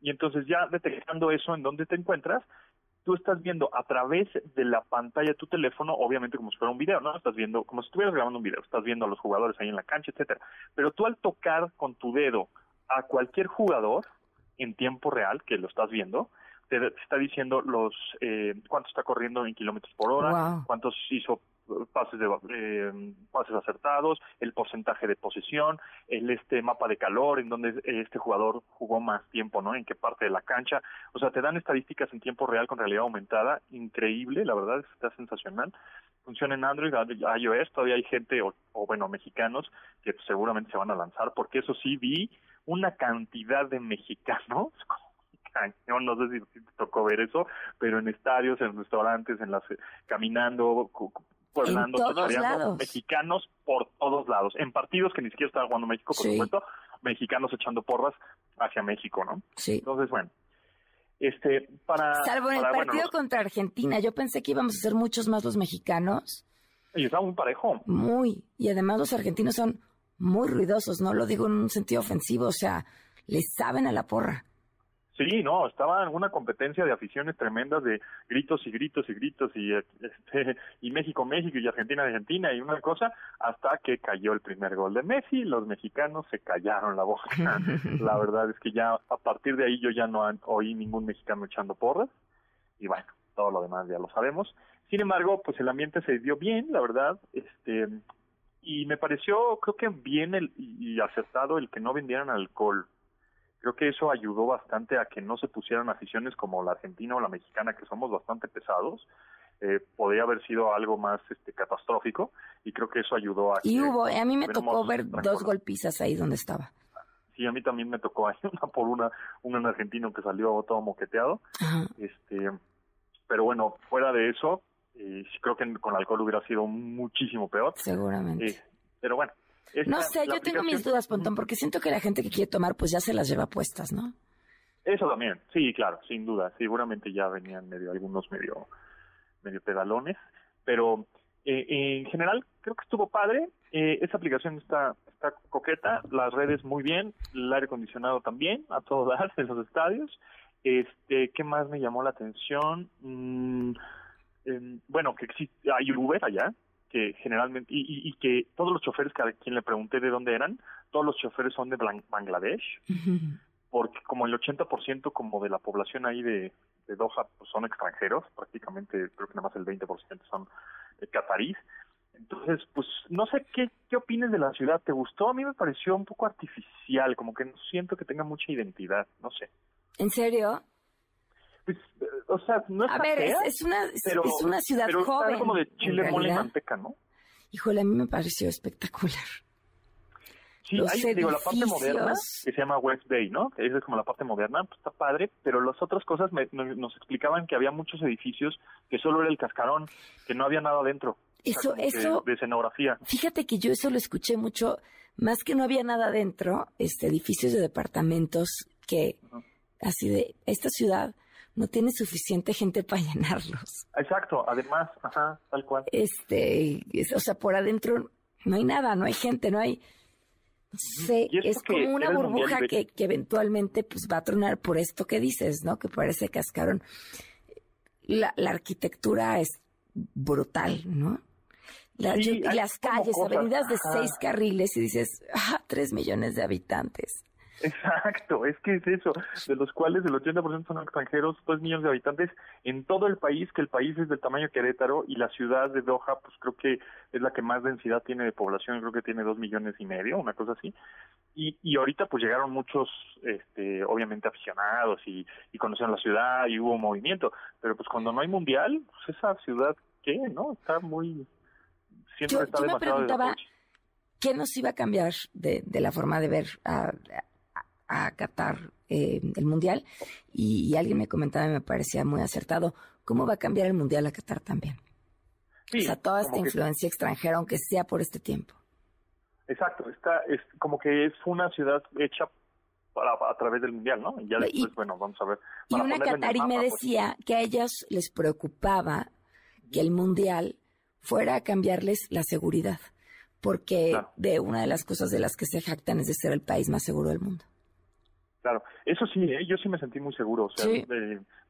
Y entonces ya detectando eso en dónde te encuentras, tú estás viendo a través de la pantalla de tu teléfono, obviamente como si fuera un video, ¿no? Estás viendo, como si estuvieras grabando un video, estás viendo a los jugadores ahí en la cancha, etcétera. Pero tú al tocar con tu dedo a cualquier jugador en tiempo real, que lo estás viendo, te, está diciendo los eh, cuánto está corriendo en kilómetros por hora, Wow. cuántos hizo pases de eh, pases acertados, el porcentaje de posesión, el este mapa de calor, en donde este jugador jugó más tiempo, ¿no? En qué parte de la cancha. O sea, te dan estadísticas en tiempo real con realidad aumentada, increíble, la verdad, está sensacional. Funciona en Android, iOS, todavía hay gente, o, o, bueno, mexicanos, que seguramente se van a lanzar, porque eso sí vi una cantidad de mexicanos, cañón, no sé si te tocó ver eso, pero en estadios, en restaurantes, en las caminando, pueblando, todos mexicanos por todos lados, en partidos que ni siquiera estaban jugando México, por Sí. supuesto, mexicanos echando porras hacia México, ¿no? Sí. Entonces, bueno, este, para... Salvo en el bueno, partido los- contra Argentina. Yo pensé que íbamos a ser muchos más los mexicanos. y estaba muy parejo. Muy. Y además los argentinos son muy ruidosos. No lo digo en un sentido ofensivo. O sea, les saben a la porra. Sí, no, estaba en una competencia de aficiones tremendas de gritos y gritos y gritos y este, y México México y Argentina Argentina y una cosa hasta que cayó el primer gol de Messi, los mexicanos se callaron la boca. la verdad es que ya a partir de ahí yo ya no oí ningún mexicano echando porras y bueno, todo lo demás ya lo sabemos. Sin embargo, pues el ambiente se dio bien, la verdad, este y me pareció creo que bien el, y y acertado el que no vendieran alcohol creo que eso ayudó bastante a que no se pusieran aficiones como la argentina o la mexicana, que somos bastante pesados. Eh, podría haber sido algo más este, catastrófico y creo que eso ayudó a Y que hubo, a mí me tocó ver dos golpizas ahí donde estaba. Sí, a mí también me tocó ahí una por una, un argentino que salió todo moqueteado. Ajá. Este, pero bueno, fuera de eso, eh, creo que con alcohol hubiera sido muchísimo peor. Seguramente. Eh, pero bueno. Esta- No sé, yo tengo mis dudas, Pontón, porque siento que la gente que quiere tomar, pues ya se las lleva puestas, ¿no? Eso también, sí, claro, sin duda. Seguramente ya venían medio algunos medio medio pedalones, pero eh, en general creo que estuvo padre. Eh, esta aplicación está está coqueta, las redes muy bien, el aire acondicionado también a todo dar en los estadios. Este, ¿qué más me llamó la atención? Mm, bueno, que existe, hay Uber allá, que generalmente, y, y- y que todos los choferes, que a quien le pregunté de dónde eran, todos los choferes son de Bangladesh, porque como el 80% como de la población ahí de, de Doha pues son extranjeros, prácticamente creo que nada más el 20% son eh, catarís. Entonces, pues no sé qué, qué opines de la ciudad. ¿Te gustó? A mí me pareció un poco artificial, como que no siento que tenga mucha identidad, no sé. ¿En serio? Pues, eh, o sea, no es A ver, es, fea, es una, es, pero- es una ciudad pero está joven. como de chile, mole y manteca, ¿no? Híjole, a mí me pareció espectacular. Sí, Los hay, digo, la parte moderna, que se llama West Bay, ¿no? Que esa es como la parte moderna, pues está padre, pero las otras cosas me- no- nos explicaban que había muchos edificios que solo era el cascarón, que no había nada dentro. O sea, Eso- eso- De escenografía. Fíjate que yo eso lo escuché mucho, más que no había nada dentro, este, edificios de departamentos que, así de, esta ciudad no tiene suficiente gente para llenarlos. Exacto, además, ajá, tal cual. Este, es- o sea, por adentro no hay nada, no hay gente, no hay, no sé, es como una Mundial burbuja que, que eventualmente pues va a tronar por esto que dices, ¿no? Que parece cascarón. La, la arquitectura es brutal, ¿no? La- Sí, yo- y las calles, cosas, avenidas de ajá. seis carriles y dices, ah, tres millones de habitantes. Exacto, es que es eso, de los cuales el 80% son extranjeros, 2 millones de habitantes en todo el país, que el país es del tamaño de Querétaro y la ciudad de Doha, pues creo que es la que más densidad tiene de población, creo que tiene 2 millones y medio, una cosa así. Y, y ahorita pues llegaron muchos, este, obviamente aficionados y, y conocieron la ciudad y hubo movimiento, pero pues cuando no hay mundial, pues esa ciudad, ¿qué? ¿No? Está muy... Siempre Yo, está yo me demasiado preguntaba, desaprovechado. ¿qué nos iba a cambiar de, de la forma de ver a, a- Qatar eh, el Mundial? Y, y alguien me comentaba y me parecía muy acertado, ¿cómo va a cambiar el Mundial a Qatar también? Sí, o sea, toda esta que- influencia extranjera, aunque sea por este tiempo. Exacto, está, es como que es una ciudad hecha para, a través del mundial, ¿no? Y ya Y- después, bueno, vamos a ver. Y una catarí me pues. decía que a ellos les preocupaba que el Mundial fuera a cambiarles la seguridad, porque de una de las cosas de las que se jactan es de ser el país más seguro del mundo. Claro, eso sí, ¿eh? yo sí me sentí muy seguro, o sea, Sí.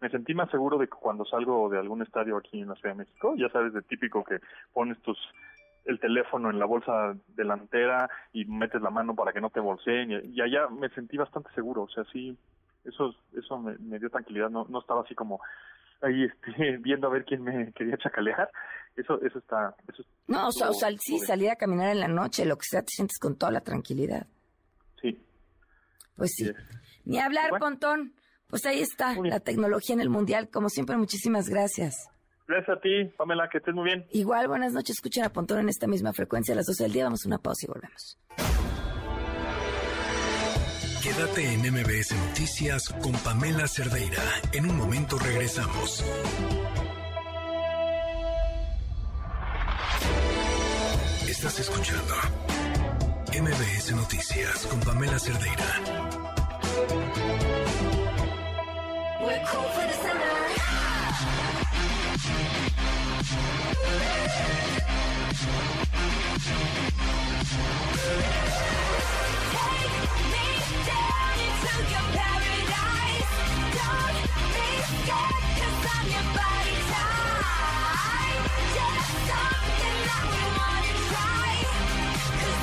me sentí más seguro de que cuando salgo de algún estadio aquí en la Ciudad de México, ya sabes, de típico que pones tus el teléfono en la bolsa delantera y metes la mano para que no te bolseen, y, y allá me sentí bastante seguro, o sea, sí, eso eso me, me dio tranquilidad, no, no estaba así como ahí este, viendo a ver quién me quería chacalear, eso eso está, eso No, o sea, o estuvo- sea, sí, salir a caminar en la noche, lo que sea, te sientes con toda la tranquilidad. Sí. Pues sí. Ni hablar, Bueno. Pontón. Pues ahí está, la tecnología en el Mundial. Como siempre, muchísimas gracias. Gracias a ti, Pamela, que estés muy bien. Igual, buenas noches. Escuchen a Pontón en esta misma frecuencia a las 12 del día. Vamos a una pausa y volvemos. Quédate en MBS Noticias con Pamela Cerdeira. En un momento regresamos. Estás escuchando MBS Noticias con Pamela Cerdeira. We're cool for the summer. Take me down into your paradise. Don't be I'm your body. Just something that we wanna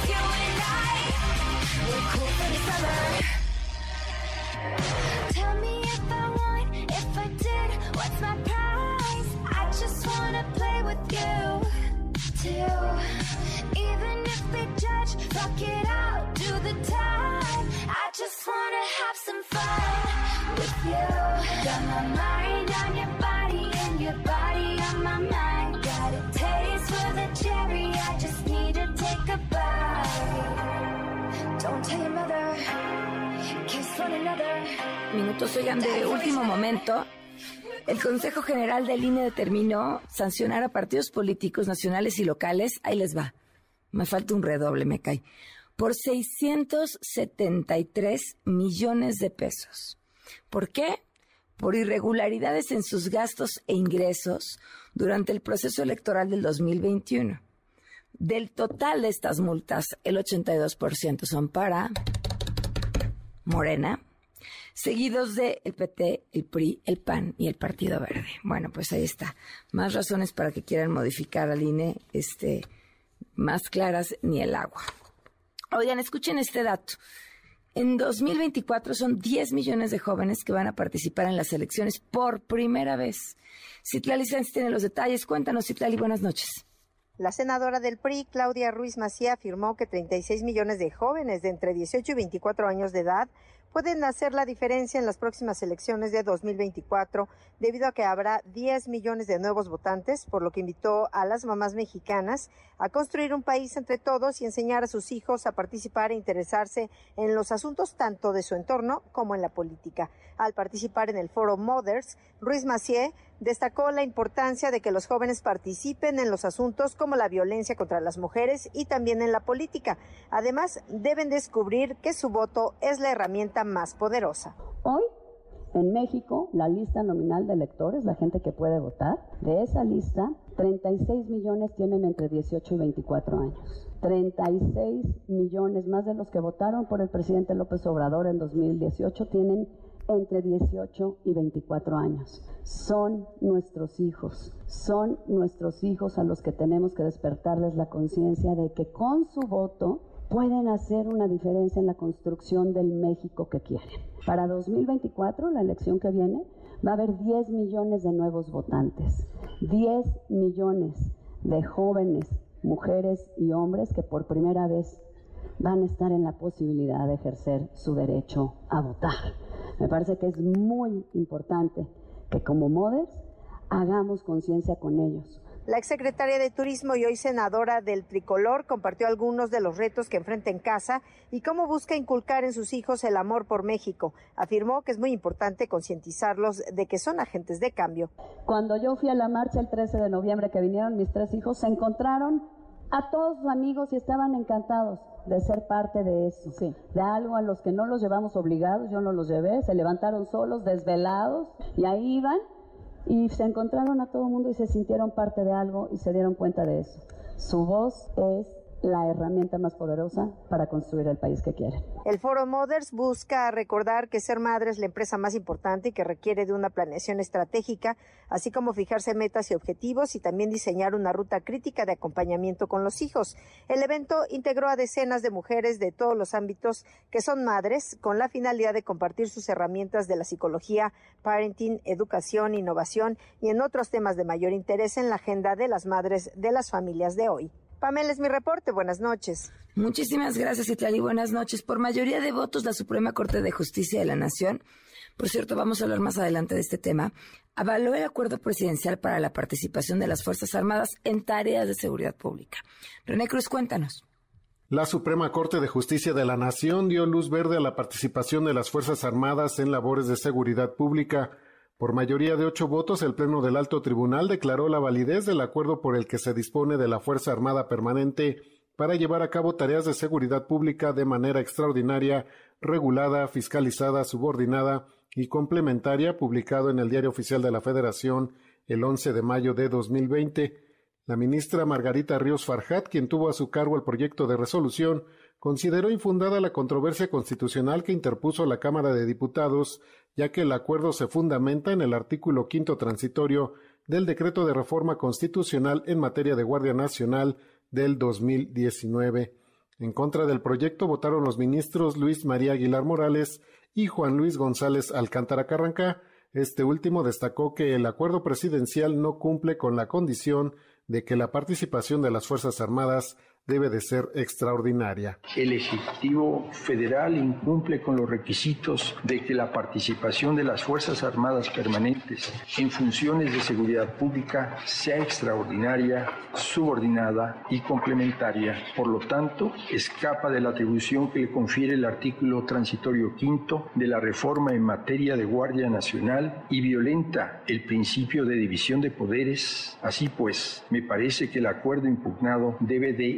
you and I, we're cool for the summer. Minutos, oigan, de último momento. El Consejo General del INE determinó sancionar a partidos políticos nacionales y locales. Ahí les va. Me falta un redoble, me cae. Por 673 millones de pesos. ¿Por qué? Por irregularidades en sus gastos e ingresos durante el proceso electoral del 2021. Del total de estas multas, el 82% son para Morena, seguidos de el PT, el PRI, el PAN y el Partido Verde. Bueno, pues ahí está. Más razones para que quieran modificar al INE, este, más claras ni el agua. Oigan, escuchen este dato. En 2024 son 10 millones de jóvenes que van a participar en las elecciones por primera vez. Citlali Sánchez tiene los detalles. Cuéntanos, Citlali, buenas noches. La senadora del PRI, Claudia Ruiz Macía, afirmó que 36 millones de jóvenes de entre 18 y 24 años de edad pueden hacer la diferencia en las próximas elecciones de 2024 debido a que habrá 10 millones de nuevos votantes, por lo que invitó a las mamás mexicanas a construir un país entre todos y enseñar a sus hijos a participar e interesarse en los asuntos tanto de su entorno como en la política. Al participar en el foro Mothers, Ruiz Macié destacó la importancia de que los jóvenes participen en los asuntos como la violencia contra las mujeres y también en la política. Además, deben descubrir que su voto es la herramienta más poderosa. Hoy, en México, la lista nominal de electores, la gente que puede votar, de esa lista, 36 millones tienen entre 18 y 24 años. 36 millones más de los que votaron por el presidente López Obrador en 2018 tienen entre 18 y 24 años. Son nuestros hijos, son nuestros hijos a los que tenemos que despertarles la conciencia de que con su voto pueden hacer una diferencia en la construcción del México que quieren. Para 2024, la elección que viene, va a haber 10 millones de nuevos votantes, 10 millones de jóvenes, mujeres y hombres que por primera vez van a estar en la posibilidad de ejercer su derecho a votar. Me parece que es muy importante que como Mothers hagamos conciencia con ellos. La exsecretaria de Turismo y hoy senadora del Tricolor compartió algunos de los retos que enfrenta en casa y cómo busca inculcar en sus hijos el amor por México. Afirmó que es muy importante concientizarlos de que son agentes de cambio. Cuando yo fui a la marcha el 13 de noviembre que vinieron mis tres hijos, se encontraron a todos sus amigos y estaban encantados de ser parte de eso, de algo a los que no los llevamos obligados, yo no los llevé, se levantaron solos, desvelados, y ahí iban y se encontraron a todo el mundo y se sintieron parte de algo y se dieron cuenta de eso. Su voz es la herramienta más poderosa para construir el país que quieren. El Foro Mothers busca recordar que ser madre es la empresa más importante y que requiere de una planeación estratégica, así como fijarse metas y objetivos y también diseñar una ruta crítica de acompañamiento con los hijos. El evento integró a decenas de mujeres de todos los ámbitos que son madres con la finalidad de compartir sus herramientas de la psicología, parenting, educación, innovación y en otros temas de mayor interés en la agenda de las madres de las familias de hoy. Pamela es mi reporte. Buenas noches. Muchísimas gracias, Itlali. Buenas noches. Por mayoría de votos, la Suprema Corte de Justicia de la Nación, por cierto, vamos a hablar más adelante de este tema, avaló el acuerdo presidencial para la participación de las Fuerzas Armadas en tareas de seguridad pública. René Cruz, cuéntanos. La Suprema Corte de Justicia de la Nación dio luz verde a la participación de las Fuerzas Armadas en labores de seguridad pública. Por mayoría de ocho votos, el Pleno del Alto Tribunal declaró la validez del acuerdo por el que se dispone de la Fuerza Armada Permanente para llevar a cabo tareas de seguridad pública de manera extraordinaria, regulada, fiscalizada, subordinada y complementaria, publicado en el Diario Oficial de la Federación el 11 de mayo de 2020. La ministra Margarita Ríos Farjat, quien tuvo a su cargo el proyecto de resolución, consideró infundada la controversia constitucional que interpuso la Cámara de Diputados ya que el acuerdo se fundamenta en el artículo quinto transitorio del decreto de reforma constitucional en materia de Guardia Nacional del 2019. En contra del proyecto votaron los ministros Luis María Aguilar Morales y Juan Luis González Alcántara Carranca. Este último destacó que el acuerdo presidencial no cumple con la condición de que la participación de las Fuerzas Armadas debe de ser extraordinaria. El Ejecutivo Federal incumple con los requisitos de que la participación de las Fuerzas Armadas permanentes en funciones de seguridad pública sea extraordinaria, subordinada y complementaria. Por lo tanto, escapa de la atribución que le confiere el artículo transitorio quinto de la reforma en materia de Guardia Nacional y violenta el principio de división de poderes. Así pues, me parece que el acuerdo impugnado debe de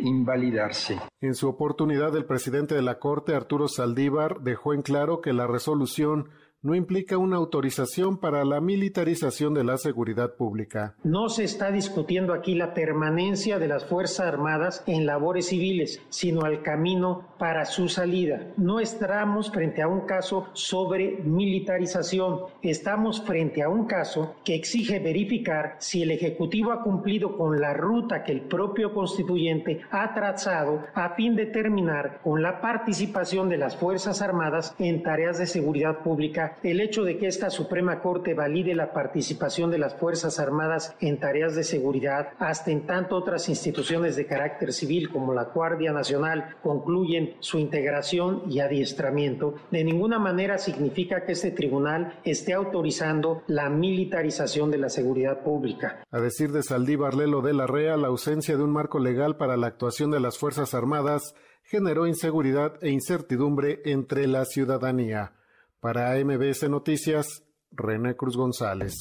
En su oportunidad, el presidente de la Corte, Arturo Saldívar, dejó en claro que la resolución no implica una autorización para la militarización de la seguridad pública. No se está discutiendo aquí la permanencia de las Fuerzas Armadas en labores civiles, sino el camino para su salida. No estamos frente a un caso sobre militarización, estamos frente a un caso que exige verificar si el Ejecutivo ha cumplido con la ruta que el propio constituyente ha trazado a fin de terminar con la participación de las Fuerzas Armadas en tareas de seguridad pública El hecho de que esta Suprema Corte valide la participación de las Fuerzas Armadas en tareas de seguridad, hasta en tanto otras instituciones de carácter civil como la Guardia Nacional concluyen su integración y adiestramiento, de ninguna manera significa que este tribunal esté autorizando la militarización de la seguridad pública. A decir de Saldívar Lelo de la REA, la ausencia de un marco legal para la actuación de las Fuerzas Armadas generó inseguridad e incertidumbre entre la ciudadanía. Para MBS Noticias, René Cruz González.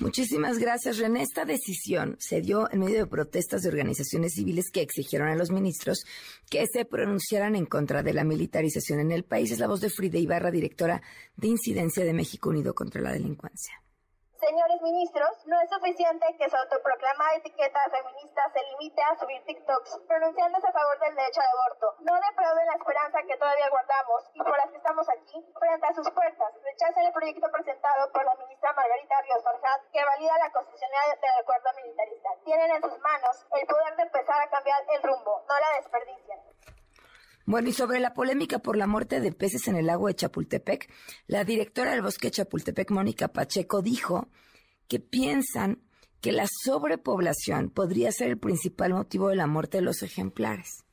Muchísimas gracias, René. Esta decisión se dio en medio de protestas de organizaciones civiles que exigieron a los ministros que se pronunciaran en contra de la militarización en el país. Es la voz de Frida Ibarra, directora de Incidencia de México Unido contra la Delincuencia. Señores ministros, no es suficiente que su autoproclamada etiqueta feminista se limite a subir TikToks pronunciándose a favor del derecho al aborto. No defrauden la esperanza que todavía guardamos y por las que estamos aquí frente a sus puertas. Rechacen el proyecto presentado por la ministra Margarita Ríos Farjat que valida la constitucionalidad del acuerdo militarista. Tienen en sus manos el poder de empezar a cambiar el rumbo. No la desperdicien. Bueno, y sobre la polémica por la muerte de peces en el lago de Chapultepec, la directora del bosque de Chapultepec, Mónica Pacheco, dijo que piensan que la sobrepoblación podría ser el principal motivo de la muerte de los ejemplares.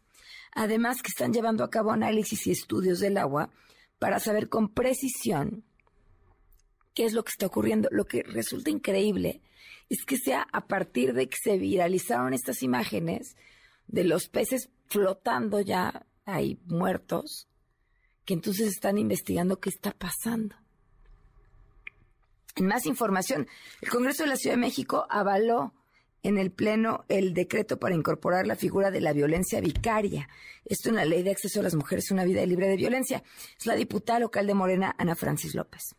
Además, que están llevando a cabo análisis y estudios del agua para saber con precisión qué es lo que está ocurriendo. Lo que resulta increíble es que sea a partir de que se viralizaron estas imágenes de los peces flotando ya ahí muertos, que entonces están investigando qué está pasando. En más información, el Congreso de la Ciudad de México avaló en el Pleno el decreto para incorporar la figura de la violencia vicaria. Esto en la Ley de Acceso a las Mujeres una Vida Libre de Violencia. Es la diputada local de Morena, Ana Francis López.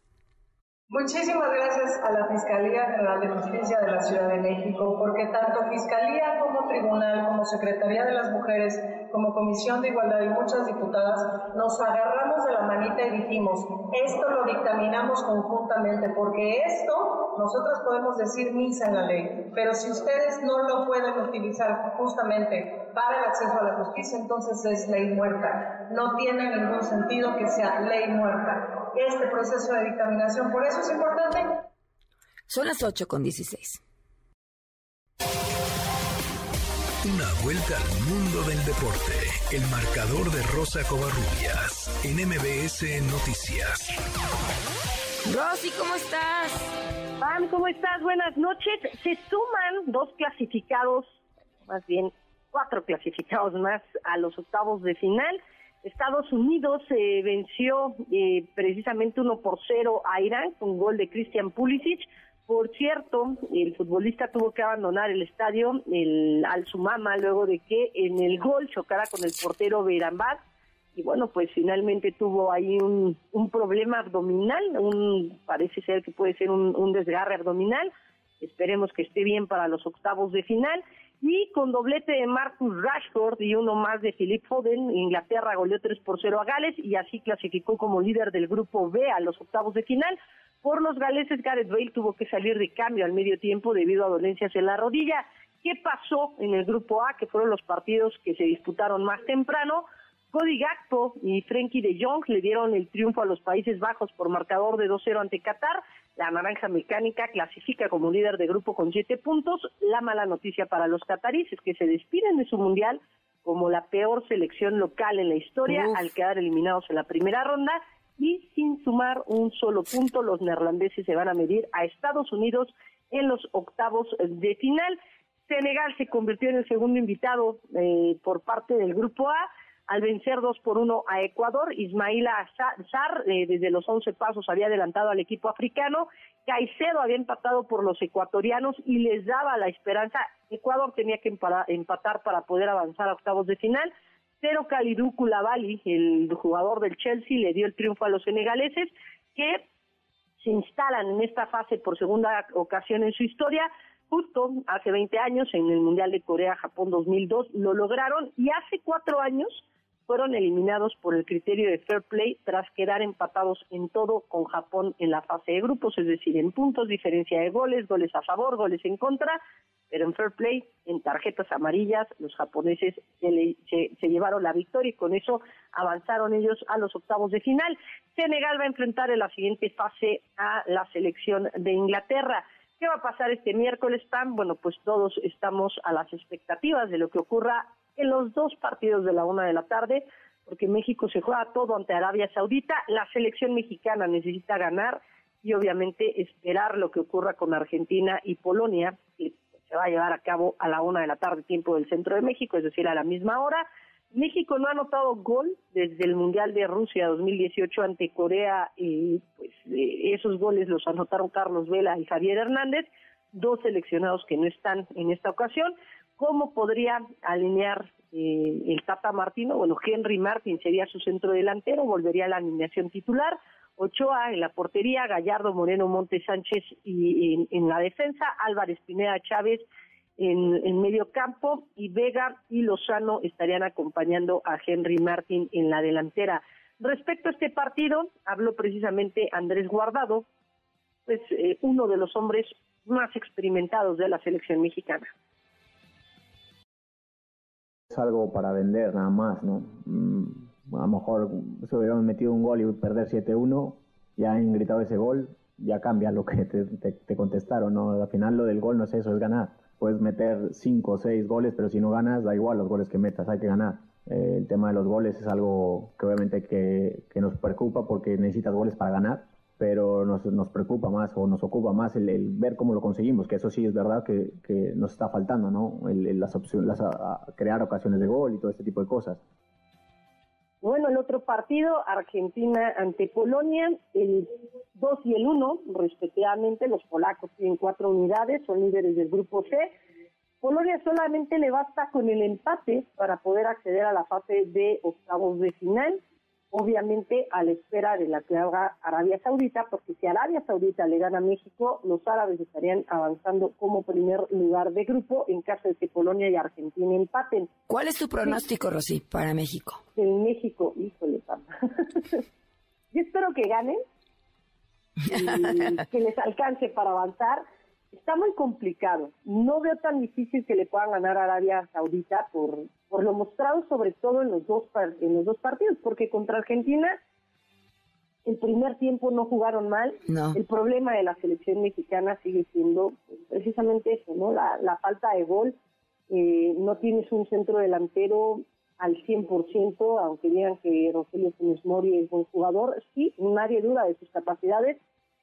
Muchísimas gracias a la Fiscalía General de Justicia de la Ciudad de México, porque tanto Fiscalía como Tribunal, como Secretaría de las Mujeres, como Comisión de Igualdad y muchas diputadas, nos agarramos de la manita y dijimos, esto lo dictaminamos conjuntamente, porque esto nosotras podemos decir misa en la ley, pero si ustedes no lo pueden utilizar justamente para el acceso a la justicia, entonces es ley muerta. No tiene ningún sentido que sea ley muerta este proceso de dictaminación. Por eso es importante. Son las 8 con 16. Una vuelta al mundo del deporte. El marcador de Rosa Covarrubias en MBS Noticias. Rosy, ¿cómo estás? Pam, ¿cómo estás? Buenas noches. Se suman dos clasificados, más bien cuatro clasificados más a los octavos de final. Estados Unidos eh, venció eh, precisamente 1 por 0 a Irán con gol de Christian Pulisic. Por cierto, el futbolista tuvo que abandonar el estadio el Al Sumama luego de que en el gol chocara con el portero Beirambad y bueno, pues finalmente tuvo ahí un, problema abdominal, un parece ser que puede ser un, un desgarre abdominal. Esperemos que esté bien para los octavos de final y con doblete de Marcus Rashford y uno más de Philip Foden, Inglaterra goleó 3 por 0 a Gales y así clasificó como líder del grupo B a los octavos de final. Por los galeses, Gareth Bale tuvo que salir de cambio al medio tiempo debido a dolencias en la rodilla. ¿Qué pasó en el grupo A, que fueron los partidos que se disputaron más temprano? Cody Gakpo y Frenkie de Jong le dieron el triunfo a los Países Bajos por marcador de 2-0 ante Qatar. La naranja mecánica clasifica como líder de grupo con 7 puntos. La mala noticia para los cataríes es que se despiden de su mundial como la peor selección local en la historia al quedar eliminados en la primera ronda y sin sumar un solo punto los neerlandeses se van a medir a Estados Unidos en los octavos de final. Senegal se convirtió en el segundo invitado eh, por parte del grupo A al vencer 2 por 1 a Ecuador. Ismaila Sar, eh, desde los 11 pasos, había adelantado al equipo africano. Caicedo había empatado por los ecuatorianos y les daba la esperanza. Ecuador tenía que empatar para poder avanzar a octavos de final. Pero Kalidou Koulibaly, el jugador del Chelsea, le dio el triunfo a los senegaleses que se instalan en esta fase por segunda ocasión en su historia. Justo hace 20 años en el Mundial de Corea-Japón 2002 lo lograron y hace cuatro años fueron eliminados por el criterio de fair play tras quedar empatados en todo con Japón en la fase de grupos, es decir, en puntos, diferencia de goles, goles a favor, goles en contra, pero en fair play, en tarjetas amarillas, los japoneses se, le- se- llevaron la victoria y con eso avanzaron ellos a los octavos de final. Senegal va a enfrentar en la siguiente fase a la selección de Inglaterra. ¿Qué va a pasar este miércoles, Pam? Bueno, pues todos estamos a las expectativas de lo que ocurra en los dos partidos de la una de la tarde, porque México se juega todo ante Arabia Saudita. La selección mexicana necesita ganar y obviamente esperar lo que ocurra con Argentina y Polonia, se va a llevar a cabo a la una de la tarde, tiempo del centro de México, es decir, a la misma hora. México no ha anotado gol desde el Mundial de Rusia 2018 ante Corea pues eh, esos goles los anotaron Carlos Vela y Javier Hernández, dos seleccionados que no están en esta ocasión. ¿Cómo podría alinear eh, el Tata Martino? Bueno, Henry Martin sería su centro delantero, volvería a la alineación titular. Ochoa en la portería, Gallardo, Moreno, Montes Sánchez y en, la defensa, Álvarez Pineda Chávez en, en medio campo y Vega y Lozano estarían acompañando a Henry Martin en la delantera. Respecto a este partido, habló precisamente Andrés Guardado, pues eh, uno de los hombres más experimentados de la selección mexicana. es algo para vender nada más, ¿no? Mm, a lo mejor si hubiéramos metido un gol y perder 7-1, ya han gritado ese gol, ya cambia lo que te, te- te contestaron, ¿no? Al final lo del gol no es eso, es ganar. Puedes meter 5 o 6 goles, pero si no ganas, da igual los goles que metas, hay que ganar. Eh, el tema de los goles es algo que obviamente que, que nos preocupa porque necesitas goles para ganar, pero nos, nos preocupa más o nos ocupa más el, el ver cómo lo conseguimos, que eso sí es verdad que, que nos está faltando, ¿no? El- el- las opciones, las, a- a crear ocasiones de gol y todo este tipo de cosas. Bueno, el otro partido, Argentina ante Polonia, el 2 y el 1, respectivamente, los polacos tienen cuatro unidades, son líderes del grupo C. Polonia solamente le basta con el empate para poder acceder a la fase de octavos de final, obviamente a la espera de la que haga Arabia Saudita, porque si Arabia Saudita le gana a México, los árabes estarían avanzando como primer lugar de grupo en caso de que Polonia y Argentina empaten. ¿Cuál es tu pronóstico, Rosy, para México? En México, híjole, Pam. Yo espero que ganen, y que les alcance para avanzar. Está muy complicado. No veo tan difícil que le puedan ganar a Arabia Saudita por, por lo mostrado, sobre todo en los dos en los dos partidos, porque contra Argentina el primer tiempo no jugaron mal. No. El problema de la selección mexicana sigue siendo pues, precisamente eso, ¿no? La, la falta de gol. Eh, no tienes un centro delantero al 100%, aunque digan que Rogelio Funes Mori es buen jugador, sí, nadie duda de sus capacidades.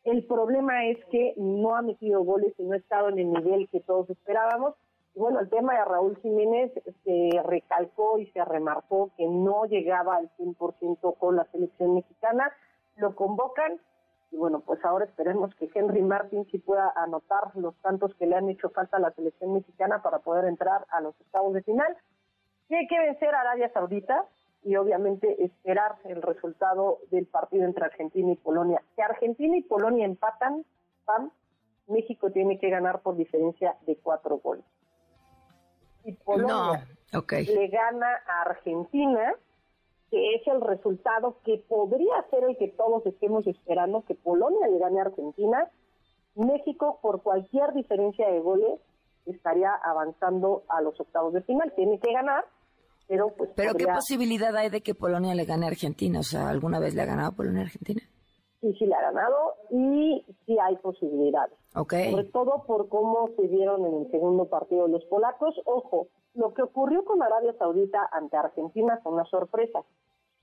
El problema es que no ha metido goles y no ha estado en el nivel que todos esperábamos. Y bueno, el tema de Raúl Jiménez se recalcó y se remarcó que no llegaba al 100% con la selección mexicana. Lo convocan y bueno, pues ahora esperemos que Henry Martin sí pueda anotar los tantos que le han hecho falta a la selección mexicana para poder entrar a los octavos de final. Tiene que vencer a Arabia Saudita y obviamente esperar el resultado del partido entre Argentina y Polonia. Si Argentina y Polonia empatan, México tiene que ganar por diferencia de cuatro goles. Si Polonia No, le gana a Argentina, que es el resultado que podría ser el que todos estemos esperando, que Polonia le gane a Argentina, México por cualquier diferencia de goles estaría avanzando a los octavos de final. Tiene que ganar, pero pues Pero ¿qué posibilidad hay de que Polonia le gane a Argentina? O sea, ¿alguna vez le ha ganado Polonia a Argentina? sí, sí le ha ganado y sí hay posibilidades. Ok. Sobre todo por cómo se vieron en el segundo partido los polacos. Ojo, lo que ocurrió con Arabia Saudita ante Argentina fue una sorpresa.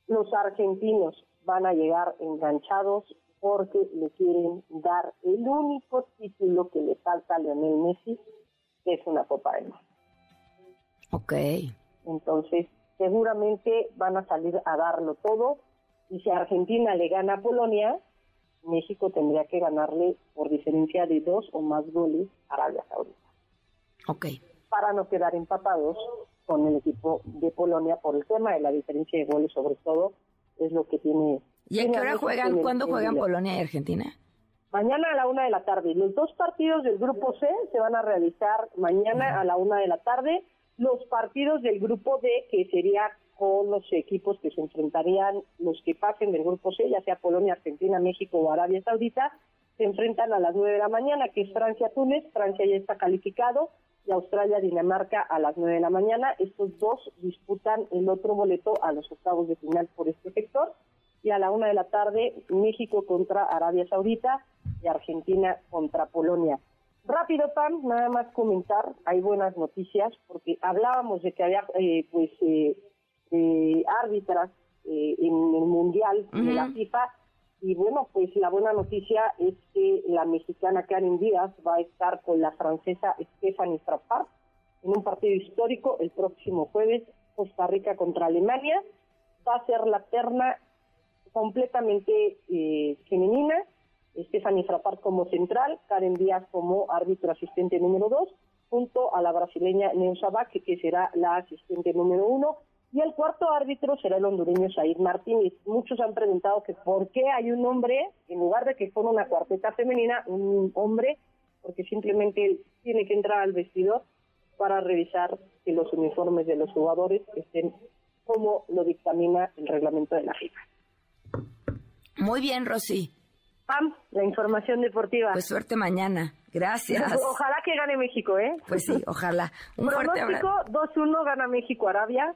Los argentinos van a llegar enganchados porque le quieren dar el único título que le falta a Lionel Messi, que es una Copa del Mundo. Ok. Entonces, seguramente van a salir a darlo todo. Y si Argentina le gana a Polonia, México tendría que ganarle por diferencia de dos o más goles a Arabia Saudita. Ok. Para no quedar empatados con el equipo de Polonia por el tema de la diferencia de goles, sobre todo, es lo que tiene. ¿Y a qué hora juegan? ¿Cuándo juegan Polonia y Argentina? Mañana a la una de la tarde. Los dos partidos del grupo C se van a realizar mañana a la una de la tarde. Los partidos del grupo D, que sería con los equipos que se enfrentarían, los que pasen del grupo C, ya sea Polonia, Argentina, México o Arabia Saudita, se enfrentan a las nueve de la mañana, que es Francia-Túnez. Francia ya está calificado. y Australia-Dinamarca a las 9 de la mañana. Estos dos disputan el otro boleto a los octavos de final por este sector. Y a la una de la tarde, México contra Arabia Saudita y Argentina contra Polonia. Rápido, Pam, nada más comentar, hay buenas noticias, porque hablábamos de que había eh, pues eh, eh, árbitras eh, en el Mundial de la. FIFA, y bueno, pues la buena noticia es que la mexicana Karen Díaz va a estar con la francesa Stephanie Frappart en un partido histórico el próximo jueves, Costa Rica contra Alemania. Va a ser la terna completamente eh, femenina, Stephanie Frappart como central, Karen Díaz como árbitro asistente número 2, junto a la brasileña Neusabak, que será la asistente número 1, y el cuarto árbitro será el hondureño Said Martínez. Muchos han preguntado que por qué hay un hombre, en lugar de que fuera una cuarteta femenina, un hombre, porque simplemente tiene que entrar al vestidor para revisar que los uniformes de los jugadores estén como lo dictamina el reglamento de la FIFA. Muy bien, Rosy. Pam, la información deportiva. Pues suerte mañana. Gracias. Ojalá que gane México, ¿eh? Pues sí, ojalá. Un fuerte Pronóstico, abrazo. 2-1 gana México Arabia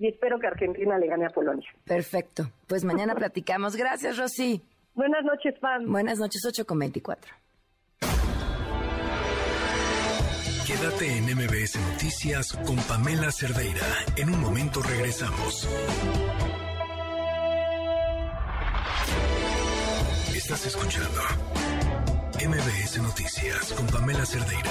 y espero que Argentina le gane a Polonia. Perfecto. Pues mañana platicamos. Gracias, Rosy. Buenas noches, Pam. Buenas noches, 8 con 24. Quédate en MBS Noticias con Pamela Cerdeira. En un momento regresamos. Estás escuchando MBS Noticias con Pamela Cerdeira.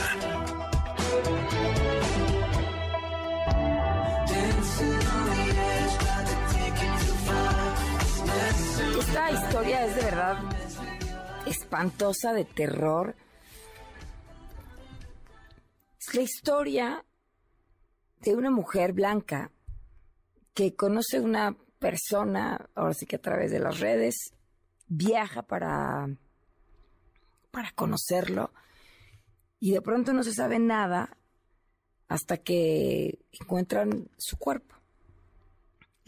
Esta historia es de verdad espantosa, de terror. Es la historia de una mujer blanca que conoce una persona, ahora sí que a través de las redes, viaja para, para conocerlo y de pronto no se sabe nada hasta que encuentran su cuerpo.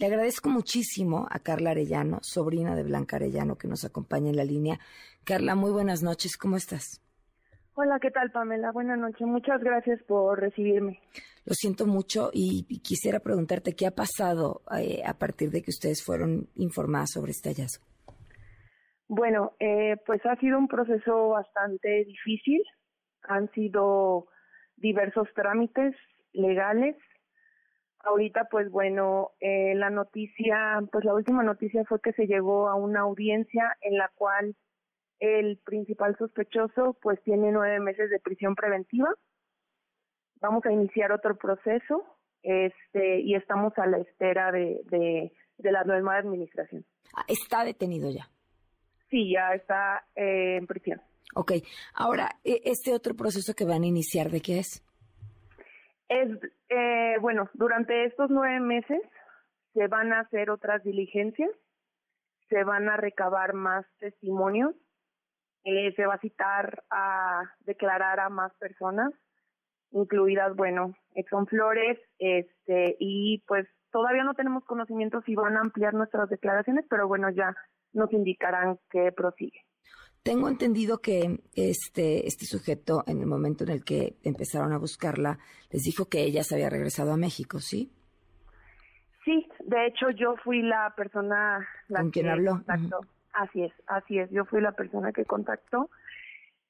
Le agradezco muchísimo a Carla Arellano, sobrina de Blanca Arellano, que nos acompaña en la línea. Carla, muy buenas noches, ¿cómo estás? Hola, ¿qué tal, Pamela? Buenas noches. Muchas gracias por recibirme. Lo siento mucho y, y quisiera preguntarte qué ha pasado eh, a partir de que ustedes fueron informadas sobre este hallazgo. Bueno, eh, pues ha sido un proceso bastante difícil. Han sido diversos trámites legales. Ahorita, pues bueno, eh, la noticia, pues la última noticia fue que se llegó a una audiencia en la cual el principal sospechoso pues tiene nueve meses de prisión preventiva. Vamos a iniciar otro proceso este y estamos a la espera de, de, de la nueva administración. Ah, Está detenido ya. Sí, ya está eh, en prisión. Ok, ahora, e- este otro proceso que van a iniciar, ¿de qué es? Es, eh, bueno, durante estos nueve meses se van a hacer otras diligencias, se van a recabar más testimonios, eh, se va a citar a declarar a más personas, incluidas, bueno, Exxon Flores, este, y pues todavía no tenemos conocimiento si van a ampliar nuestras declaraciones, pero bueno, ya nos indicarán que prosigue. Tengo entendido que este, este sujeto, en el momento en el que empezaron a buscarla, les dijo que ella se había regresado a México, ¿sí? Sí, de hecho yo fui la persona la ¿Con quien habló? contactó. Así es, así es, yo fui la persona que contactó.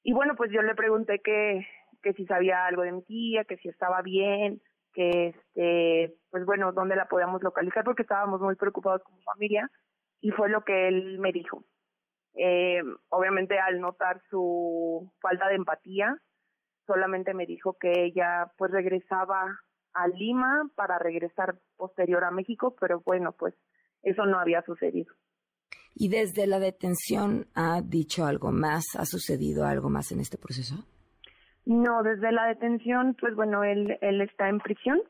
Y bueno, pues yo le pregunté que, que si sabía algo de mi tía, que si estaba bien, que este, pues bueno, dónde la podíamos localizar porque estábamos muy preocupados como familia y fue lo que él me dijo. Eh, obviamente al notar su falta de empatía, solamente me dijo que ella pues regresaba a Lima para regresar posterior a México, pero bueno, pues eso no había sucedido. ¿Y desde la detención ha dicho algo más? ¿Ha sucedido algo más en este proceso? No, desde la detención, pues bueno, él, él está en prisión.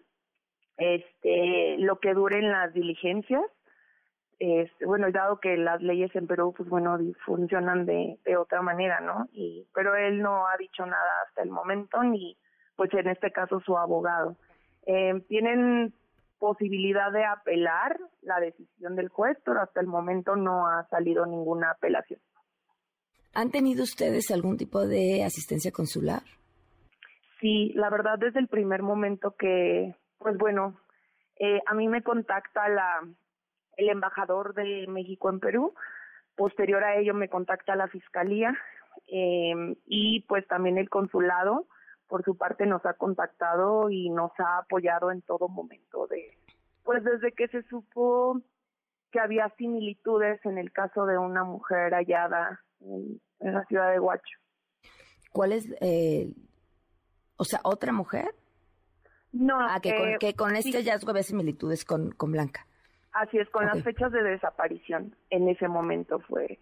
Este, lo que duren las diligencias, este, bueno, dado que las leyes en Perú, pues bueno, funcionan de, de otra manera, ¿no? Y, pero él no ha dicho nada hasta el momento, ni, pues en este caso su abogado. Eh, tienen posibilidad de apelar la decisión del juez, pero hasta el momento no ha salido ninguna apelación. ¿Han tenido ustedes algún tipo de asistencia consular? Sí, la verdad desde el primer momento que, pues bueno, eh, a mí me contacta la el embajador de México en Perú, posterior a ello me contacta la fiscalía eh, y pues también el consulado por su parte nos ha contactado y nos ha apoyado en todo momento de pues desde que se supo que había similitudes en el caso de una mujer hallada en, en la ciudad de Huacho. ¿Cuál es, eh, o sea, otra mujer? No, Ah, que, con, eh, que con este sí. hallazgo había similitudes con, con Blanca. Así es, con las fechas de desaparición. En ese momento fue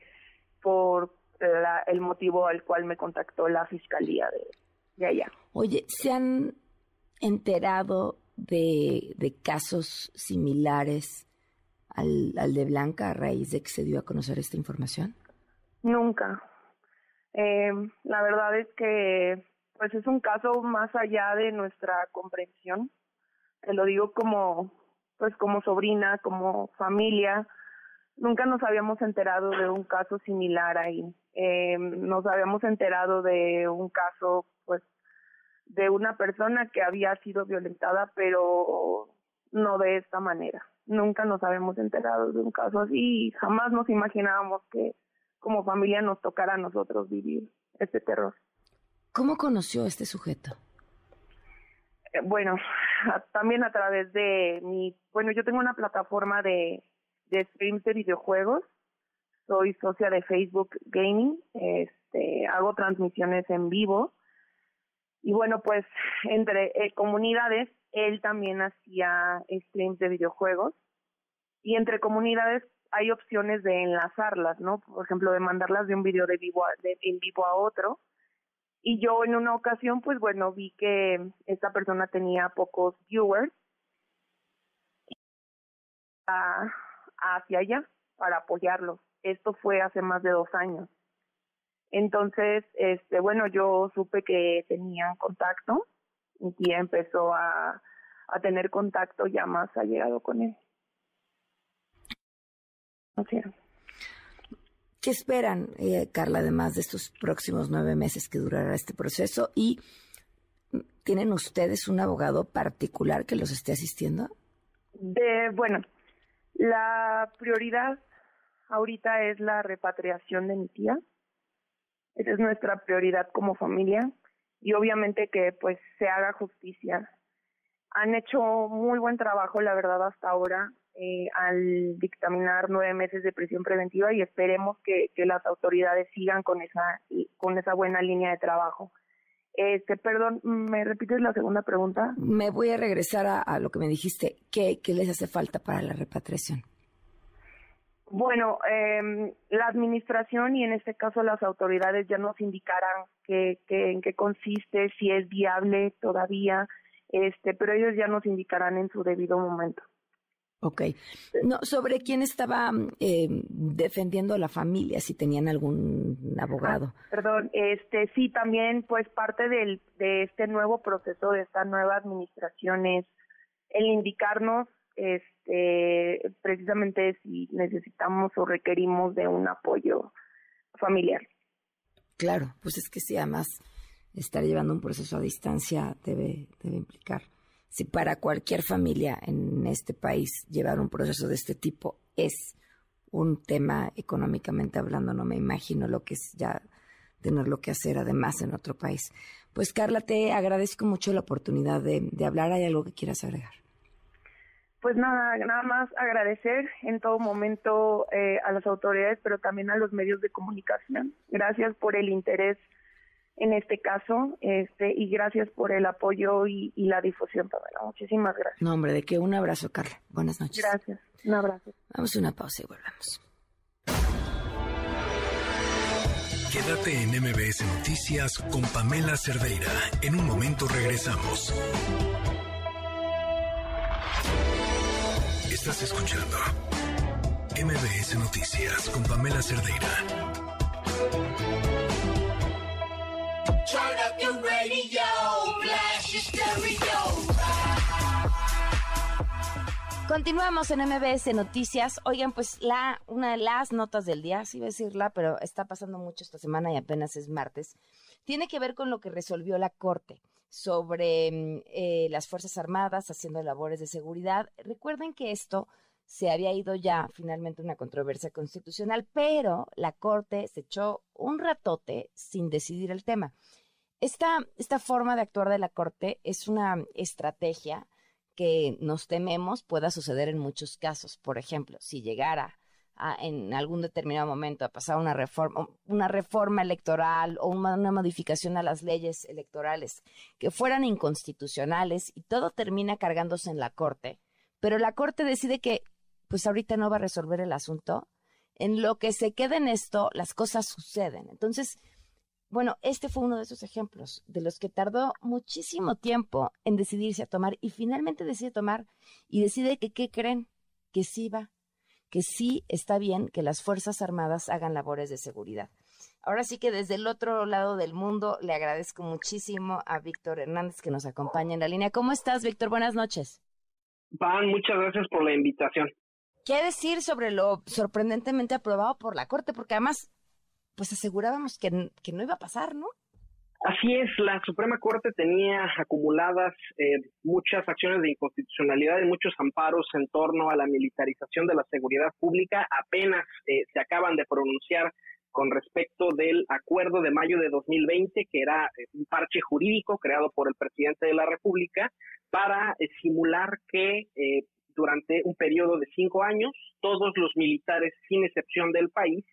por la- el motivo al cual me contactó la fiscalía de, de allá. Oye, ¿se han enterado de, de casos similares al, al de Blanca a raíz de que se dio a conocer esta información? Nunca. Eh, la verdad es que pues es un caso más allá de nuestra comprensión. Te lo digo como pues como sobrina, como familia. Nunca nos habíamos enterado de un caso similar ahí. Eh, nos habíamos enterado de un caso pues de una persona que había sido violentada, pero no de esta manera. Nunca nos habíamos enterado de un caso así y jamás nos imaginábamos que como familia nos tocara a nosotros vivir este terror. ¿Cómo conoció este sujeto? Eh, Bueno, también a través de mi, bueno, yo tengo una plataforma de, de streams de videojuegos, soy socia de Facebook Gaming, este, hago transmisiones en vivo y bueno, pues entre eh, comunidades, él también hacía streams de videojuegos y entre comunidades hay opciones de enlazarlas, ¿no? Por ejemplo, de mandarlas de un video de vivo a- de, en vivo a otro. Y yo en una ocasión, pues bueno, vi que esta persona tenía pocos viewers a- hacia allá para apoyarlos. Esto fue hace más de dos años. Entonces, este, bueno, yo supe que tenían contacto y empezó a, a tener contacto ya más allegado con él. ¿Qué esperan, eh, Carla, además de estos próximos nueve meses que durará este proceso? ¿Y tienen ustedes un abogado particular que los esté asistiendo? De, bueno, la prioridad ahorita es la repatriación de mi tía. Esa es nuestra prioridad como familia y obviamente que pues se haga justicia. Han hecho muy buen trabajo, la verdad, hasta ahora eh, al dictaminar nueve meses de prisión preventiva y esperemos que, que las autoridades sigan con esa con esa buena línea de trabajo. Este, perdón, ¿me repites la segunda pregunta? Me voy a regresar a, a lo que me dijiste. ¿Qué, qué les hace falta para la repatriación? Bueno, eh, la administración y en este caso las autoridades ya nos indicarán que, que- en qué consiste, si es viable todavía, este, pero ellos ya nos indicarán en su debido momento. Ok. No, sobre quién estaba eh, defendiendo a la familia, si tenían algún abogado. Perdón, este, sí, también pues parte del, de este nuevo proceso, de esta nueva administración es el indicarnos este, precisamente si necesitamos o requerimos de un apoyo familiar. Claro, pues es que sí, además estar llevando un proceso a distancia debe, debe implicar. Si para cualquier familia en este país llevar un proceso de este tipo es un tema económicamente hablando, no me imagino lo que es ya tenerlo que hacer además en otro país. Pues Carla, te agradezco mucho la oportunidad de, de hablar. ¿Hay algo que quieras agregar? Pues nada, nada más agradecer en todo momento eh, a las autoridades, pero también a los medios de comunicación. Gracias por el interés en este caso este y gracias por el apoyo y, y la difusión, Pamela. Muchísimas gracias. No, hombre, de que un abrazo, Carla. Buenas noches. Gracias. Un abrazo. Vamos a una pausa y volvemos. Quédate en MBS Noticias con Pamela Cerdeira. En un momento regresamos. Estás escuchando MBS Noticias con Pamela Cerdeira. Turn up your radio, blast your stereo. Continuamos en MBS Noticias. Oigan, pues la una de las notas del día, sí iba a decirla, pero está pasando mucho esta semana y apenas es martes, tiene que ver con lo que resolvió la Corte sobre mm, eh, las Fuerzas Armadas haciendo labores de seguridad. Recuerden que esto se había ido ya finalmente una controversia constitucional, pero la Corte se echó un ratote sin decidir el tema. Esta, esta forma de actuar de la Corte es una estrategia que nos tememos pueda suceder en muchos casos. Por ejemplo, si llegara en algún determinado momento a pasar una reforma, una reforma electoral o una modificación a las leyes electorales que fueran inconstitucionales y todo termina cargándose en la Corte, pero la Corte decide que pues ahorita no va a resolver el asunto, en lo que se queda en esto, las cosas suceden. Entonces, bueno, este fue uno de esos ejemplos, de los que tardó muchísimo tiempo en decidirse a tomar y finalmente decide tomar y decide que, ¿qué creen? Que sí va, que sí está bien que las Fuerzas Armadas hagan labores de seguridad. Ahora sí que desde el otro lado del mundo le agradezco muchísimo a Víctor Hernández que nos acompaña en la línea. ¿Cómo estás, Víctor? Buenas noches. Van, muchas gracias por la invitación. ¿Qué decir sobre lo sorprendentemente aprobado por la Corte? Porque además pues asegurábamos que, no iba a pasar, ¿no? Así es, la Suprema Corte tenía acumuladas eh, muchas acciones de inconstitucionalidad y muchos amparos en torno a la militarización de la seguridad pública. Apenas eh, se acaban de pronunciar con respecto del acuerdo de mayo de 2020, que era eh, un parche jurídico creado por el presidente de la República para simular que durante un periodo de cinco años todos los militares, sin excepción del país,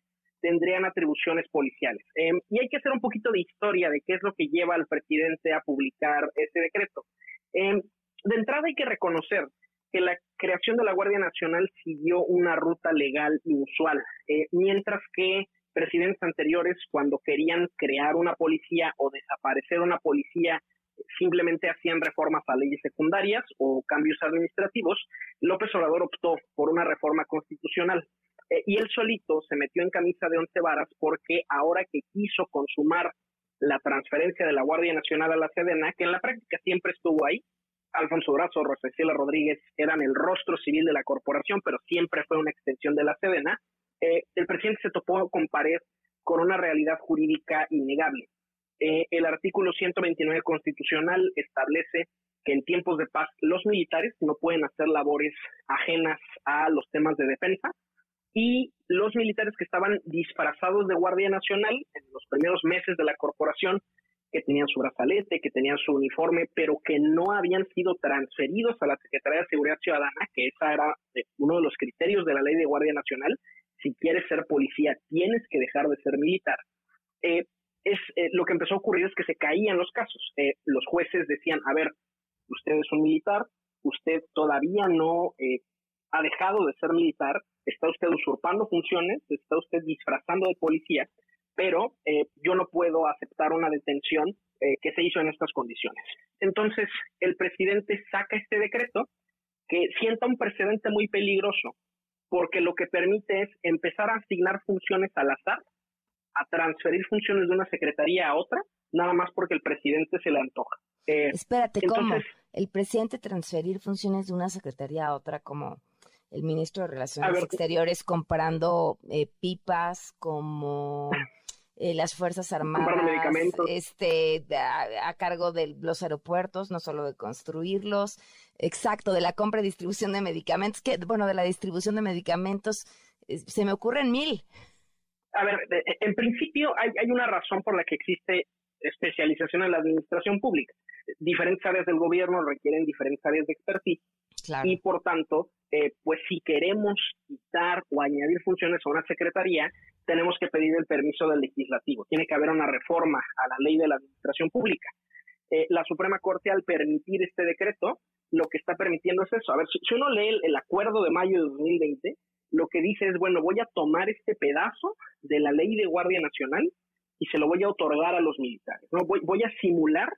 tendrían atribuciones policiales. Em, y hay que hacer un poquito de historia de qué es lo que lleva al presidente a publicar este decreto. Em, de entrada hay que reconocer que la creación de la Guardia Nacional siguió una ruta legal inusual, eh, mientras que presidentes anteriores, cuando querían crear una policía o desaparecer una policía, simplemente hacían reformas a leyes secundarias o cambios administrativos, López Obrador optó por una reforma constitucional. Eh, y él solito se metió en camisa de once varas porque ahora que quiso consumar la transferencia de la Guardia Nacional a la Sedena, que en la práctica siempre estuvo ahí, Alfonso Brazo, Rosicela Rodríguez eran el rostro civil de la corporación, pero siempre fue una extensión de la Sedena, eh, el presidente se topó con pared con una realidad jurídica innegable. Eh, el artículo 129 constitucional establece que en tiempos de paz los militares no pueden hacer labores ajenas a los temas de defensa, y los militares que estaban disfrazados de Guardia Nacional en los primeros meses de la corporación, que tenían su brazalete, que tenían su uniforme, pero que no habían sido transferidos a la Secretaría de Seguridad Ciudadana, que esa era uno de los criterios de la ley de Guardia Nacional. Si quieres ser policía, tienes que dejar de ser militar. Eh, es eh, lo que empezó a ocurrir es que se caían los casos. los jueces decían, a ver, usted es un militar, usted todavía no ha dejado de ser militar, está usted usurpando funciones, está usted disfrazando de policía, pero eh, yo no puedo aceptar una detención eh, que se hizo en estas condiciones. Entonces, el presidente saca este decreto que sienta un precedente muy peligroso, porque lo que permite es empezar a asignar funciones al azar, a transferir funciones de una secretaría a otra, nada más porque el presidente se le antoja. Eh, Espérate, ¿cómo? El presidente transferir funciones de una secretaría a otra, como el ministro de Relaciones Exteriores comprando eh, pipas como eh, las Fuerzas Armadas este a, cargo de los aeropuertos, no solo de construirlos, exacto, de la compra y distribución de medicamentos, que bueno, de la distribución de medicamentos se me ocurren mil. A ver, en principio hay, hay una razón por la que existe especialización en la administración pública. Diferentes áreas del gobierno requieren diferentes áreas de expertise y por tanto, eh, pues si queremos quitar o añadir funciones a una secretaría, tenemos que pedir el permiso del legislativo. Tiene que haber una reforma a la ley de la administración pública. Eh, la Suprema Corte al permitir este decreto, lo que está permitiendo es eso. A ver, si, uno lee el, acuerdo de mayo de 2020, lo que dice es, bueno, voy a tomar este pedazo de la ley de Guardia Nacional y se lo voy a otorgar a los militares. ¿no? Voy, voy a simular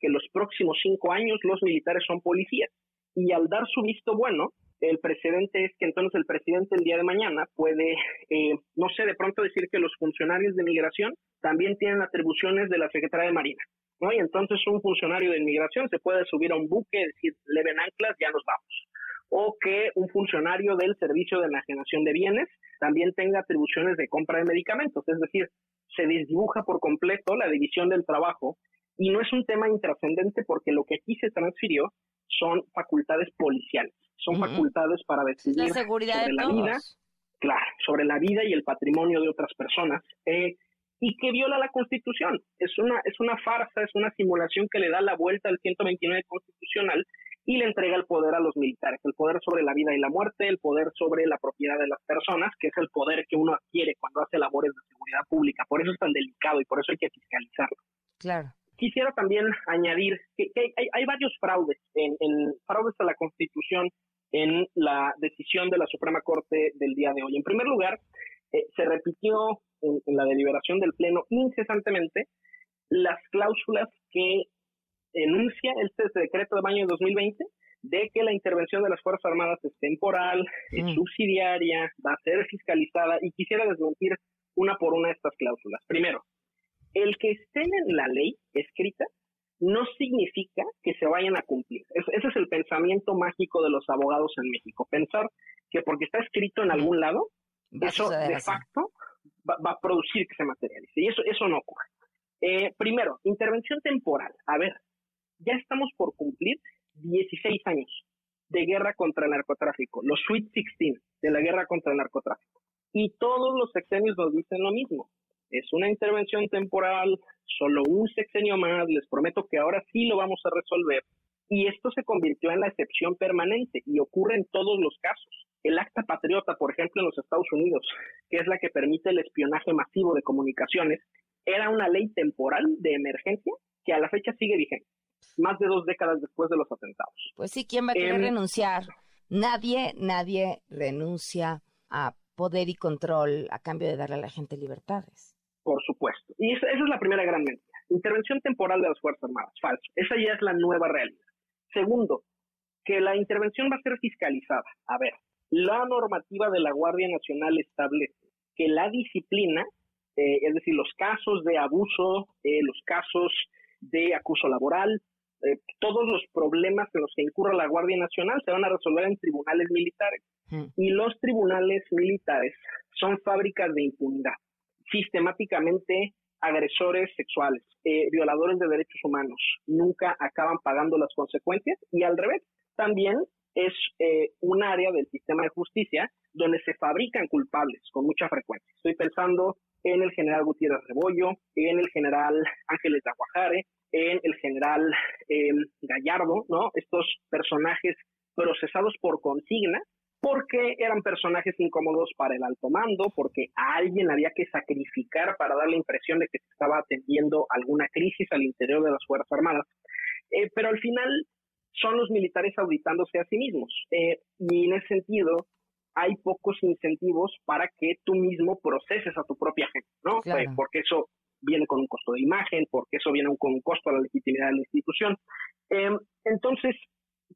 que los próximos cinco años los militares son policías y al dar su visto bueno, el precedente es que entonces el presidente el día de mañana puede, eh, no sé, de pronto decir que los funcionarios de migración también tienen atribuciones de la Secretaría de Marina, ¿no? Y entonces un funcionario de migración se puede subir a un buque, decir, leven anclas, ya nos vamos. O que un funcionario del servicio de enajenación de bienes también tenga atribuciones de compra de medicamentos. Es decir, se desdibuja por completo la división del trabajo y no es un tema intrascendente porque lo que aquí se transfirió son facultades policiales, son facultades para decidir La seguridad sobre de la todos. vida, claro, sobre la vida y el patrimonio de otras personas. eh, y que viola la Constitución. Es una, es una farsa, es una simulación que le da la vuelta al 129 constitucional y le entrega el poder a los militares, el poder sobre la vida y la muerte, el poder sobre la propiedad de las personas, que es el poder que uno adquiere cuando hace labores de seguridad pública. Por eso es tan delicado y por eso hay que fiscalizarlo. Claro. Quisiera también añadir que, que hay, hay varios fraudes, en, en fraudes a la Constitución en la decisión de la Suprema Corte del día de hoy. En primer lugar, eh, se repitió en, en la deliberación del Pleno incesantemente las cláusulas que enuncia este decreto de mayo de 2020 de que la intervención de las Fuerzas Armadas es temporal, es subsidiaria, va a ser fiscalizada y quisiera desmentir una por una estas cláusulas. Primero, el que estén en la ley escrita no significa que se vayan a cumplir. Es- ese es el pensamiento mágico de los abogados en México. Pensar que porque está escrito en algún lado, Va eso de así. facto va, va a producir que se materialice. Y eso, eso no ocurre. Eh, primero, intervención temporal. A ver, ya estamos por cumplir 16 años de guerra contra el narcotráfico, los Sweet 16 de la guerra contra el narcotráfico. Y todos los sexenios nos dicen lo mismo. Es una intervención temporal, solo un sexenio más, les prometo que ahora sí lo vamos a resolver. Y esto se convirtió en la excepción permanente y ocurre en todos los casos. El acta patriota, por ejemplo, en los Estados Unidos, que es la que permite el espionaje masivo de comunicaciones, era una ley temporal de emergencia que a la fecha sigue vigente, más de dos décadas después de los atentados. Pues sí, ¿quién va a querer Em, renunciar? Nadie, nadie renuncia a poder y control a cambio de darle a la gente libertades. Por supuesto. Y esa, esa es la primera gran mentira. Intervención temporal de las Fuerzas Armadas. Falso. Esa ya es la nueva realidad. Segundo, que la intervención va a ser fiscalizada. A ver, la normativa de la Guardia Nacional establece que la disciplina, eh, es decir, los casos de abuso, eh, los casos de acuso laboral, eh, todos los problemas en los que incurra la Guardia Nacional se van a resolver en tribunales militares. Y los tribunales militares son fábricas de impunidad. Sistemáticamente agresores sexuales, eh, violadores de derechos humanos, nunca acaban pagando las consecuencias y al revés, también es eh, un área del sistema de justicia donde se fabrican culpables con mucha frecuencia. Estoy pensando en el general Gutiérrez Rebollo, en el general Ángeles de Aguajare, en el general eh, Gallardo, ¿no? Estos personajes procesados por consigna porque eran personajes incómodos para el alto mando, porque a alguien había que sacrificar para dar la impresión de que se estaba atendiendo alguna crisis al interior de las Fuerzas Armadas. Eh, pero al final son los militares auditándose a sí mismos. Eh, y en ese sentido, hay pocos incentivos para que tú mismo proceses a tu propia gente, ¿no? Claro. Eh, porque eso viene con un costo de imagen, porque eso viene con un costo a la legitimidad de la institución. Eh, entonces,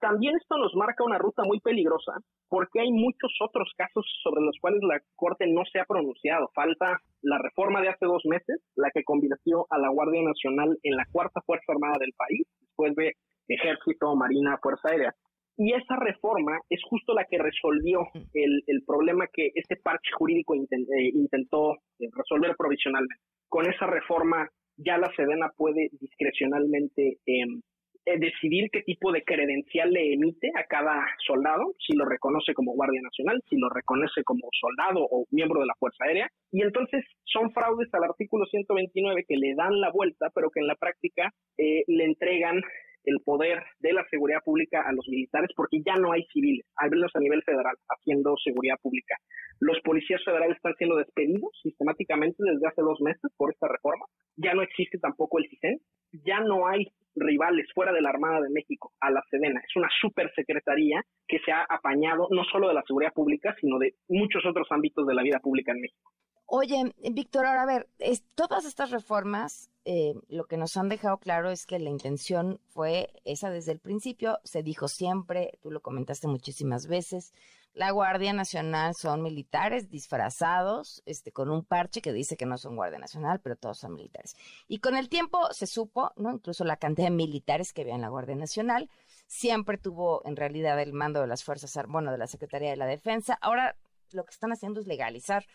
también esto nos marca una ruta muy peligrosa, porque hay muchos otros casos sobre los cuales la Corte no se ha pronunciado. Falta la reforma de hace dos meses, la que convirtió a la Guardia Nacional en la cuarta Fuerza Armada del país, después de Ejército, Marina, Fuerza Aérea. Y esa reforma es justo la que resolvió el, el problema que este parche jurídico eh, intentó eh, resolver provisionalmente. Con esa reforma ya la Sedena puede discrecionalmente em, eh, decidir qué tipo de credencial le emite a cada soldado, si lo reconoce como Guardia Nacional, si lo reconoce como soldado o miembro de la Fuerza Aérea. Y entonces son fraudes al artículo 129 que le dan la vuelta, pero que en la práctica eh, le entregan el poder de la seguridad pública a los militares porque ya no hay civiles, al menos a nivel federal, haciendo seguridad pública. Los policías federales están siendo despedidos sistemáticamente desde hace dos meses por esta reforma. Ya no existe tampoco el CISEN. Ya no hay rivales fuera de la Armada de México a la Sedena. Es una supersecretaría que se ha apañado no solo de la seguridad pública, sino de muchos otros ámbitos de la vida pública en México. Oye, Víctor, ahora a ver, todas estas reformas, eh, lo que nos han dejado claro es que la intención fue esa desde el principio, se dijo siempre, tú lo comentaste muchísimas veces, la Guardia Nacional son militares disfrazados, este, con un parche que dice que no son Guardia Nacional, pero todos son militares. Y con el tiempo se supo, ¿no? Incluso la cantidad de militares que había en la Guardia Nacional. Siempre tuvo en realidad el mando de las Fuerzas Armadas, bueno, de la Secretaría de la Defensa. Ahora lo que están haciendo es legalizar.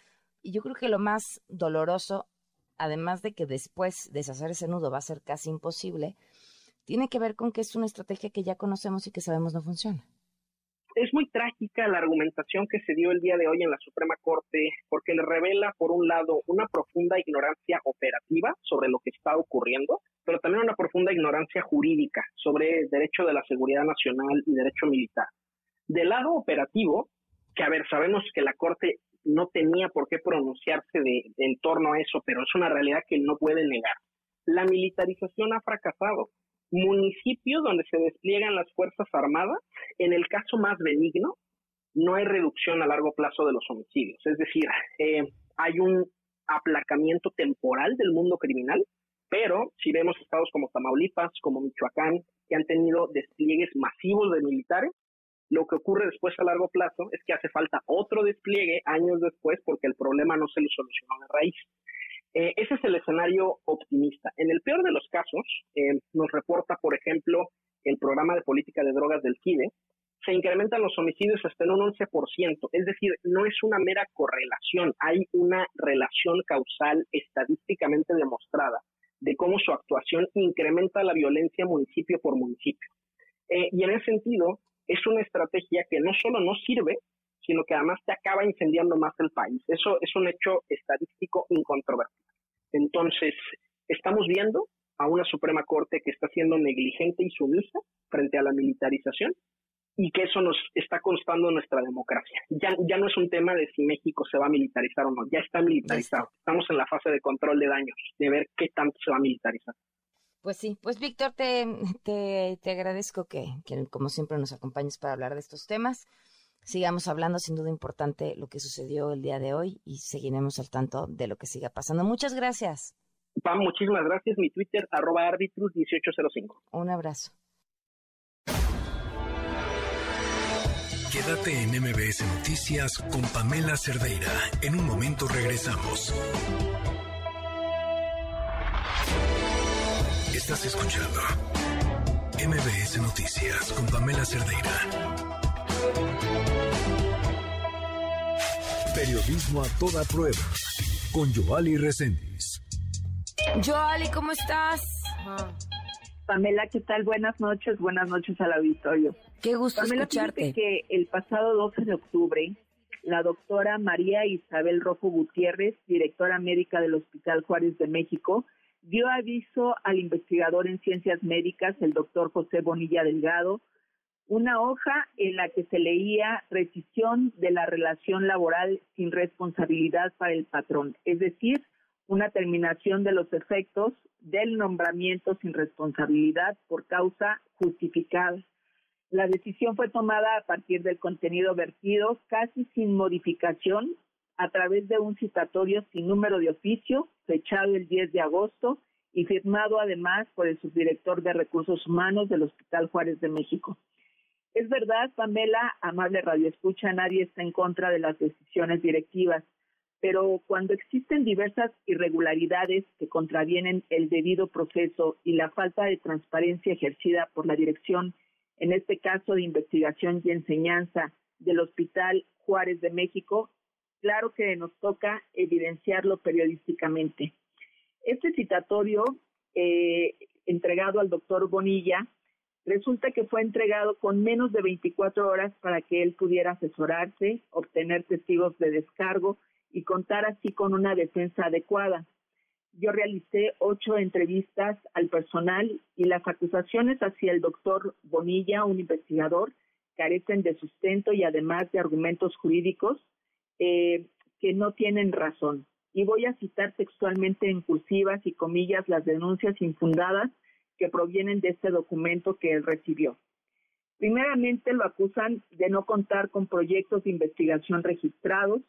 Y yo creo que lo más doloroso, además de que después deshacer ese nudo va a ser casi imposible, tiene que ver con que es una estrategia que ya conocemos y que sabemos no funciona es muy trágica la argumentación que se dio el día de hoy en la Suprema Corte porque le revela, por un lado, una profunda ignorancia operativa sobre lo que está ocurriendo, pero también una profunda ignorancia jurídica sobre derecho de la seguridad nacional y derecho militar. Del lado operativo, que a ver, sabemos que la Corte no tenía por qué pronunciarse en torno a eso, pero es una realidad que no puede negar. La militarización ha fracasado municipios donde se despliegan las Fuerzas Armadas, en el caso más benigno, no hay reducción a largo plazo de los homicidios. Es decir, eh, hay un aplacamiento temporal del mundo criminal, pero si vemos estados como Tamaulipas, como Michoacán, que han tenido despliegues masivos de militares, lo que ocurre después a largo plazo es que hace falta otro despliegue años después porque el problema no se le solucionó de raíz. Eh, ese es el escenario optimista. En el peor de los casos, eh, nos reporta, por ejemplo, el programa de política de drogas del CIDE, se incrementan los homicidios hasta en un 11%, es decir, no es una mera correlación, hay una relación causal estadísticamente demostrada de cómo su actuación incrementa la violencia municipio por municipio. Eh, y en ese sentido, es una estrategia que no solo no sirve, sino que además te acaba incendiando más el país. Eso es un hecho estadístico incontrovertible. Entonces, estamos viendo a una Suprema Corte que está siendo negligente y sumisa frente a la militarización y que eso nos está constando nuestra democracia. Ya, ya no es un tema de si México se va a militarizar o no, ya está militarizado. Estamos en la fase de control de daños, de ver qué tanto se va a militarizar. Pues sí, pues Víctor, te, te, te agradezco que, que como siempre nos acompañes para hablar de estos temas sigamos hablando, sin duda importante lo que sucedió el día de hoy y seguiremos al tanto de lo que siga pasando. Muchas gracias. Pam, muchísimas gracias. Mi Twitter, arroba arbitrus1805. Un abrazo. Quédate en MBS Noticias con Pamela Cerdeira. En un momento regresamos. Estás escuchando MBS Noticias con Pamela Cerdeira. Periodismo a toda prueba con Joali Reséndiz. Joali, ¿cómo estás? Pamela, ¿qué tal? Buenas noches, buenas noches al auditorio. Qué gusto Pamela, escucharte. que el pasado 12 de octubre, la doctora María Isabel Rojo Gutiérrez, directora médica del Hospital Juárez de México, dio aviso al investigador en ciencias médicas, el doctor José Bonilla Delgado, una hoja en la que se leía rescisión de la relación laboral sin responsabilidad para el patrón, es decir, una terminación de los efectos del nombramiento sin responsabilidad por causa justificada. La decisión fue tomada a partir del contenido vertido casi sin modificación a través de un citatorio sin número de oficio, fechado el 10 de agosto y firmado además por el subdirector de Recursos Humanos del Hospital Juárez de México. Es verdad, Pamela, amable Radio Escucha, nadie está en contra de las decisiones directivas, pero cuando existen diversas irregularidades que contravienen el debido proceso y la falta de transparencia ejercida por la dirección, en este caso de investigación y enseñanza del Hospital Juárez de México, claro que nos toca evidenciarlo periodísticamente. Este citatorio eh, entregado al doctor Bonilla Resulta que fue entregado con menos de 24 horas para que él pudiera asesorarse, obtener testigos de descargo y contar así con una defensa adecuada. Yo realicé ocho entrevistas al personal y las acusaciones hacia el doctor Bonilla, un investigador, carecen de sustento y además de argumentos jurídicos eh, que no tienen razón. Y voy a citar textualmente en cursivas y comillas las denuncias infundadas que provienen de este documento que él recibió. Primeramente lo acusan de no contar con proyectos de investigación registrados,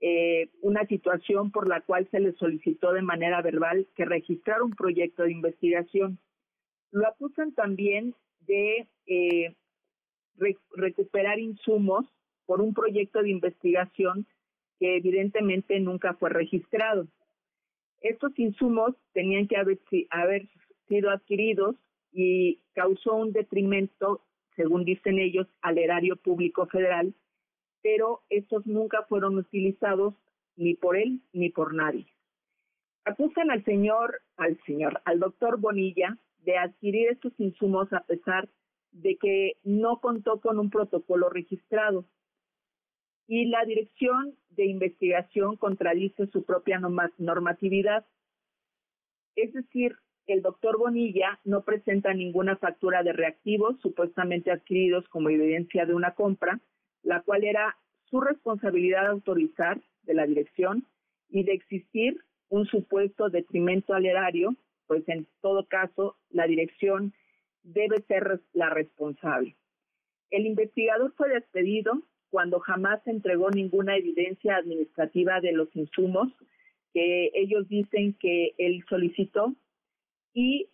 eh, una situación por la cual se le solicitó de manera verbal que registrara un proyecto de investigación. Lo acusan también de eh, recuperar insumos por un proyecto de investigación que evidentemente nunca fue registrado. Estos insumos tenían que haber, haber sido adquiridos y causó un detrimento, según dicen ellos, al erario público federal, pero estos nunca fueron utilizados ni por él ni por nadie. Acusan al señor, al señor, al doctor Bonilla de adquirir estos insumos a pesar de que no contó con un protocolo registrado. Y la Dirección de Investigación contradice su propia norma- normatividad. Es decir, el doctor Bonilla no presenta ninguna factura de reactivos supuestamente adquiridos como evidencia de una compra, la cual era su responsabilidad autorizar de la dirección y de existir un supuesto detrimento al erario, pues en todo caso la dirección debe ser la responsable. El investigador fue despedido cuando jamás entregó ninguna evidencia administrativa de los insumos que ellos dicen que él solicitó y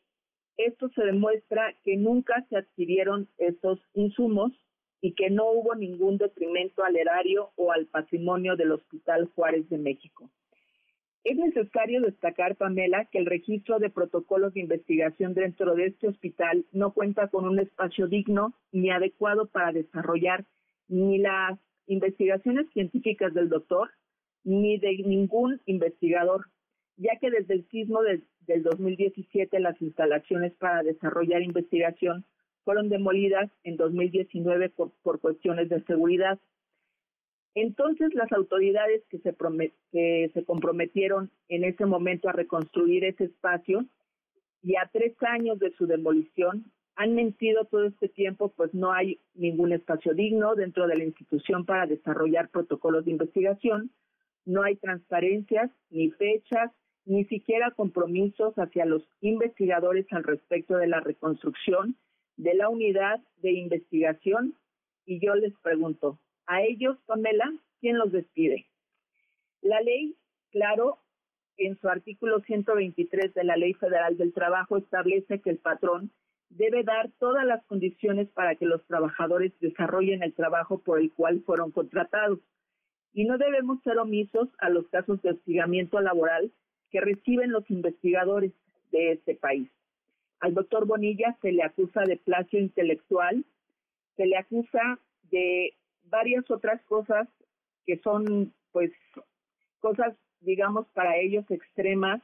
esto se demuestra que nunca se adquirieron estos insumos y que no hubo ningún detrimento al erario o al patrimonio del Hospital Juárez de México. Es necesario destacar, Pamela, que el registro de protocolos de investigación dentro de este hospital no cuenta con un espacio digno ni adecuado para desarrollar ni las investigaciones científicas del doctor ni de ningún investigador, ya que desde el sismo de- del 2017 las instalaciones para desarrollar investigación fueron demolidas en 2019 por, por cuestiones de seguridad. Entonces, las autoridades que se, que se comprometieron en ese momento a reconstruir ese espacio y a tres años de su demolición han mentido todo este tiempo, pues no hay ningún espacio digno dentro de la institución para desarrollar protocolos de investigación, no hay transparencias, ni fechas, ni siquiera compromisos hacia los investigadores al respecto de la reconstrucción de la unidad de investigación. Y yo les pregunto, a ellos, Pamela, ¿quién los despide? La ley, claro, en su artículo 123 de la Ley Federal del Trabajo establece que el patrón debe dar todas las condiciones para que los trabajadores desarrollen el trabajo por el cual fueron contratados. Y no debemos ser omisos a los casos de hostigamiento laboral que reciben los investigadores de este país. Al doctor Bonilla se le acusa de plagio intelectual, se le acusa de varias otras cosas que son, pues, cosas, digamos, para ellos extremas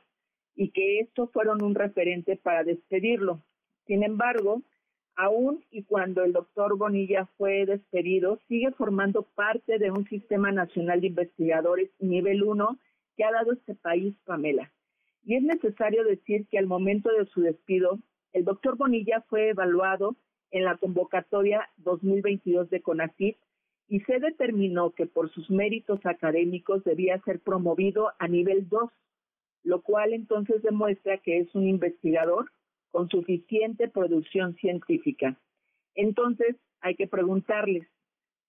y que estos fueron un referente para despedirlo. Sin embargo, aún y cuando el doctor Bonilla fue despedido, sigue formando parte de un sistema nacional de investigadores nivel 1 que ha dado este país, Pamela. Y es necesario decir que al momento de su despido, el doctor Bonilla fue evaluado en la convocatoria 2022 de CONACYT y se determinó que por sus méritos académicos debía ser promovido a nivel 2, lo cual entonces demuestra que es un investigador con suficiente producción científica. Entonces, hay que preguntarles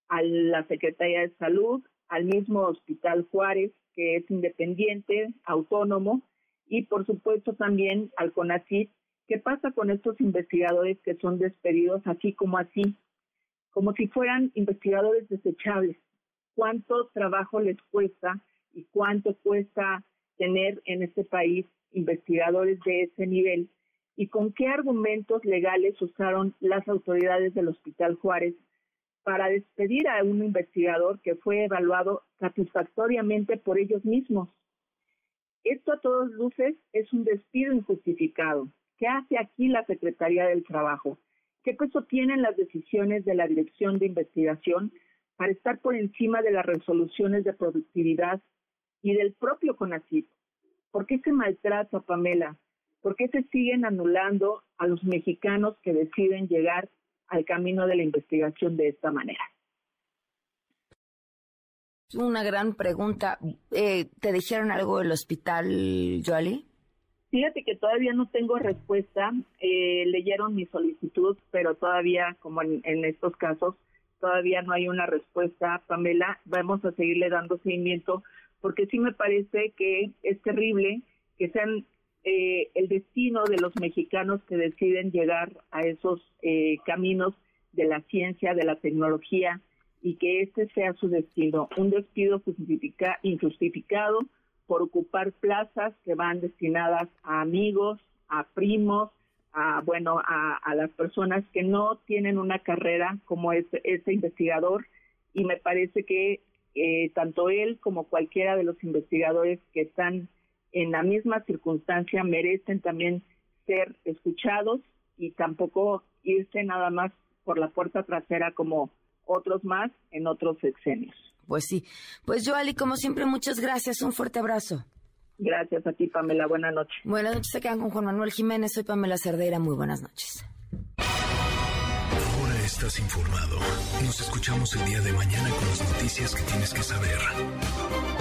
a la Secretaría de Salud, al mismo Hospital Juárez, que es independiente, autónomo, y por supuesto también al CONACYT, ¿qué pasa con estos investigadores que son despedidos así como así? Como si fueran investigadores desechables. ¿Cuánto trabajo les cuesta y cuánto cuesta tener en este país investigadores de ese nivel? ¿Y con qué argumentos legales usaron las autoridades del Hospital Juárez para despedir a un investigador que fue evaluado satisfactoriamente por ellos mismos? Esto a todas luces es un despido injustificado. ¿Qué hace aquí la Secretaría del Trabajo? ¿Qué peso tienen las decisiones de la Dirección de Investigación para estar por encima de las resoluciones de productividad y del propio CONACYT? ¿Por qué se maltrata, Pamela? ¿Por qué se siguen anulando a los mexicanos que deciden llegar al camino de la investigación de esta manera? Una gran pregunta. Eh, ¿Te dijeron algo del hospital, Joali? Fíjate que todavía no tengo respuesta. Eh, leyeron mi solicitud, pero todavía, como en, en estos casos, todavía no hay una respuesta. Pamela, vamos a seguirle dando seguimiento porque sí me parece que es terrible que sean eh, el destino de los mexicanos que deciden llegar a esos eh, caminos de la ciencia, de la tecnología y que este sea su destino, un despido justifica, injustificado por ocupar plazas que van destinadas a amigos, a primos, a bueno, a, a las personas que no tienen una carrera como este, este investigador. Y me parece que eh, tanto él como cualquiera de los investigadores que están en la misma circunstancia merecen también ser escuchados y tampoco irse nada más por la puerta trasera como otros más en otros sexenios. Pues sí. Pues Joali, como siempre, muchas gracias. Un fuerte abrazo. Gracias a ti, Pamela. Buenas noches. Buenas noches. Se quedan con Juan Manuel Jiménez. Soy Pamela Cerdeira. Muy buenas noches. Ahora estás informado. Nos escuchamos el día de mañana con las noticias que tienes que saber.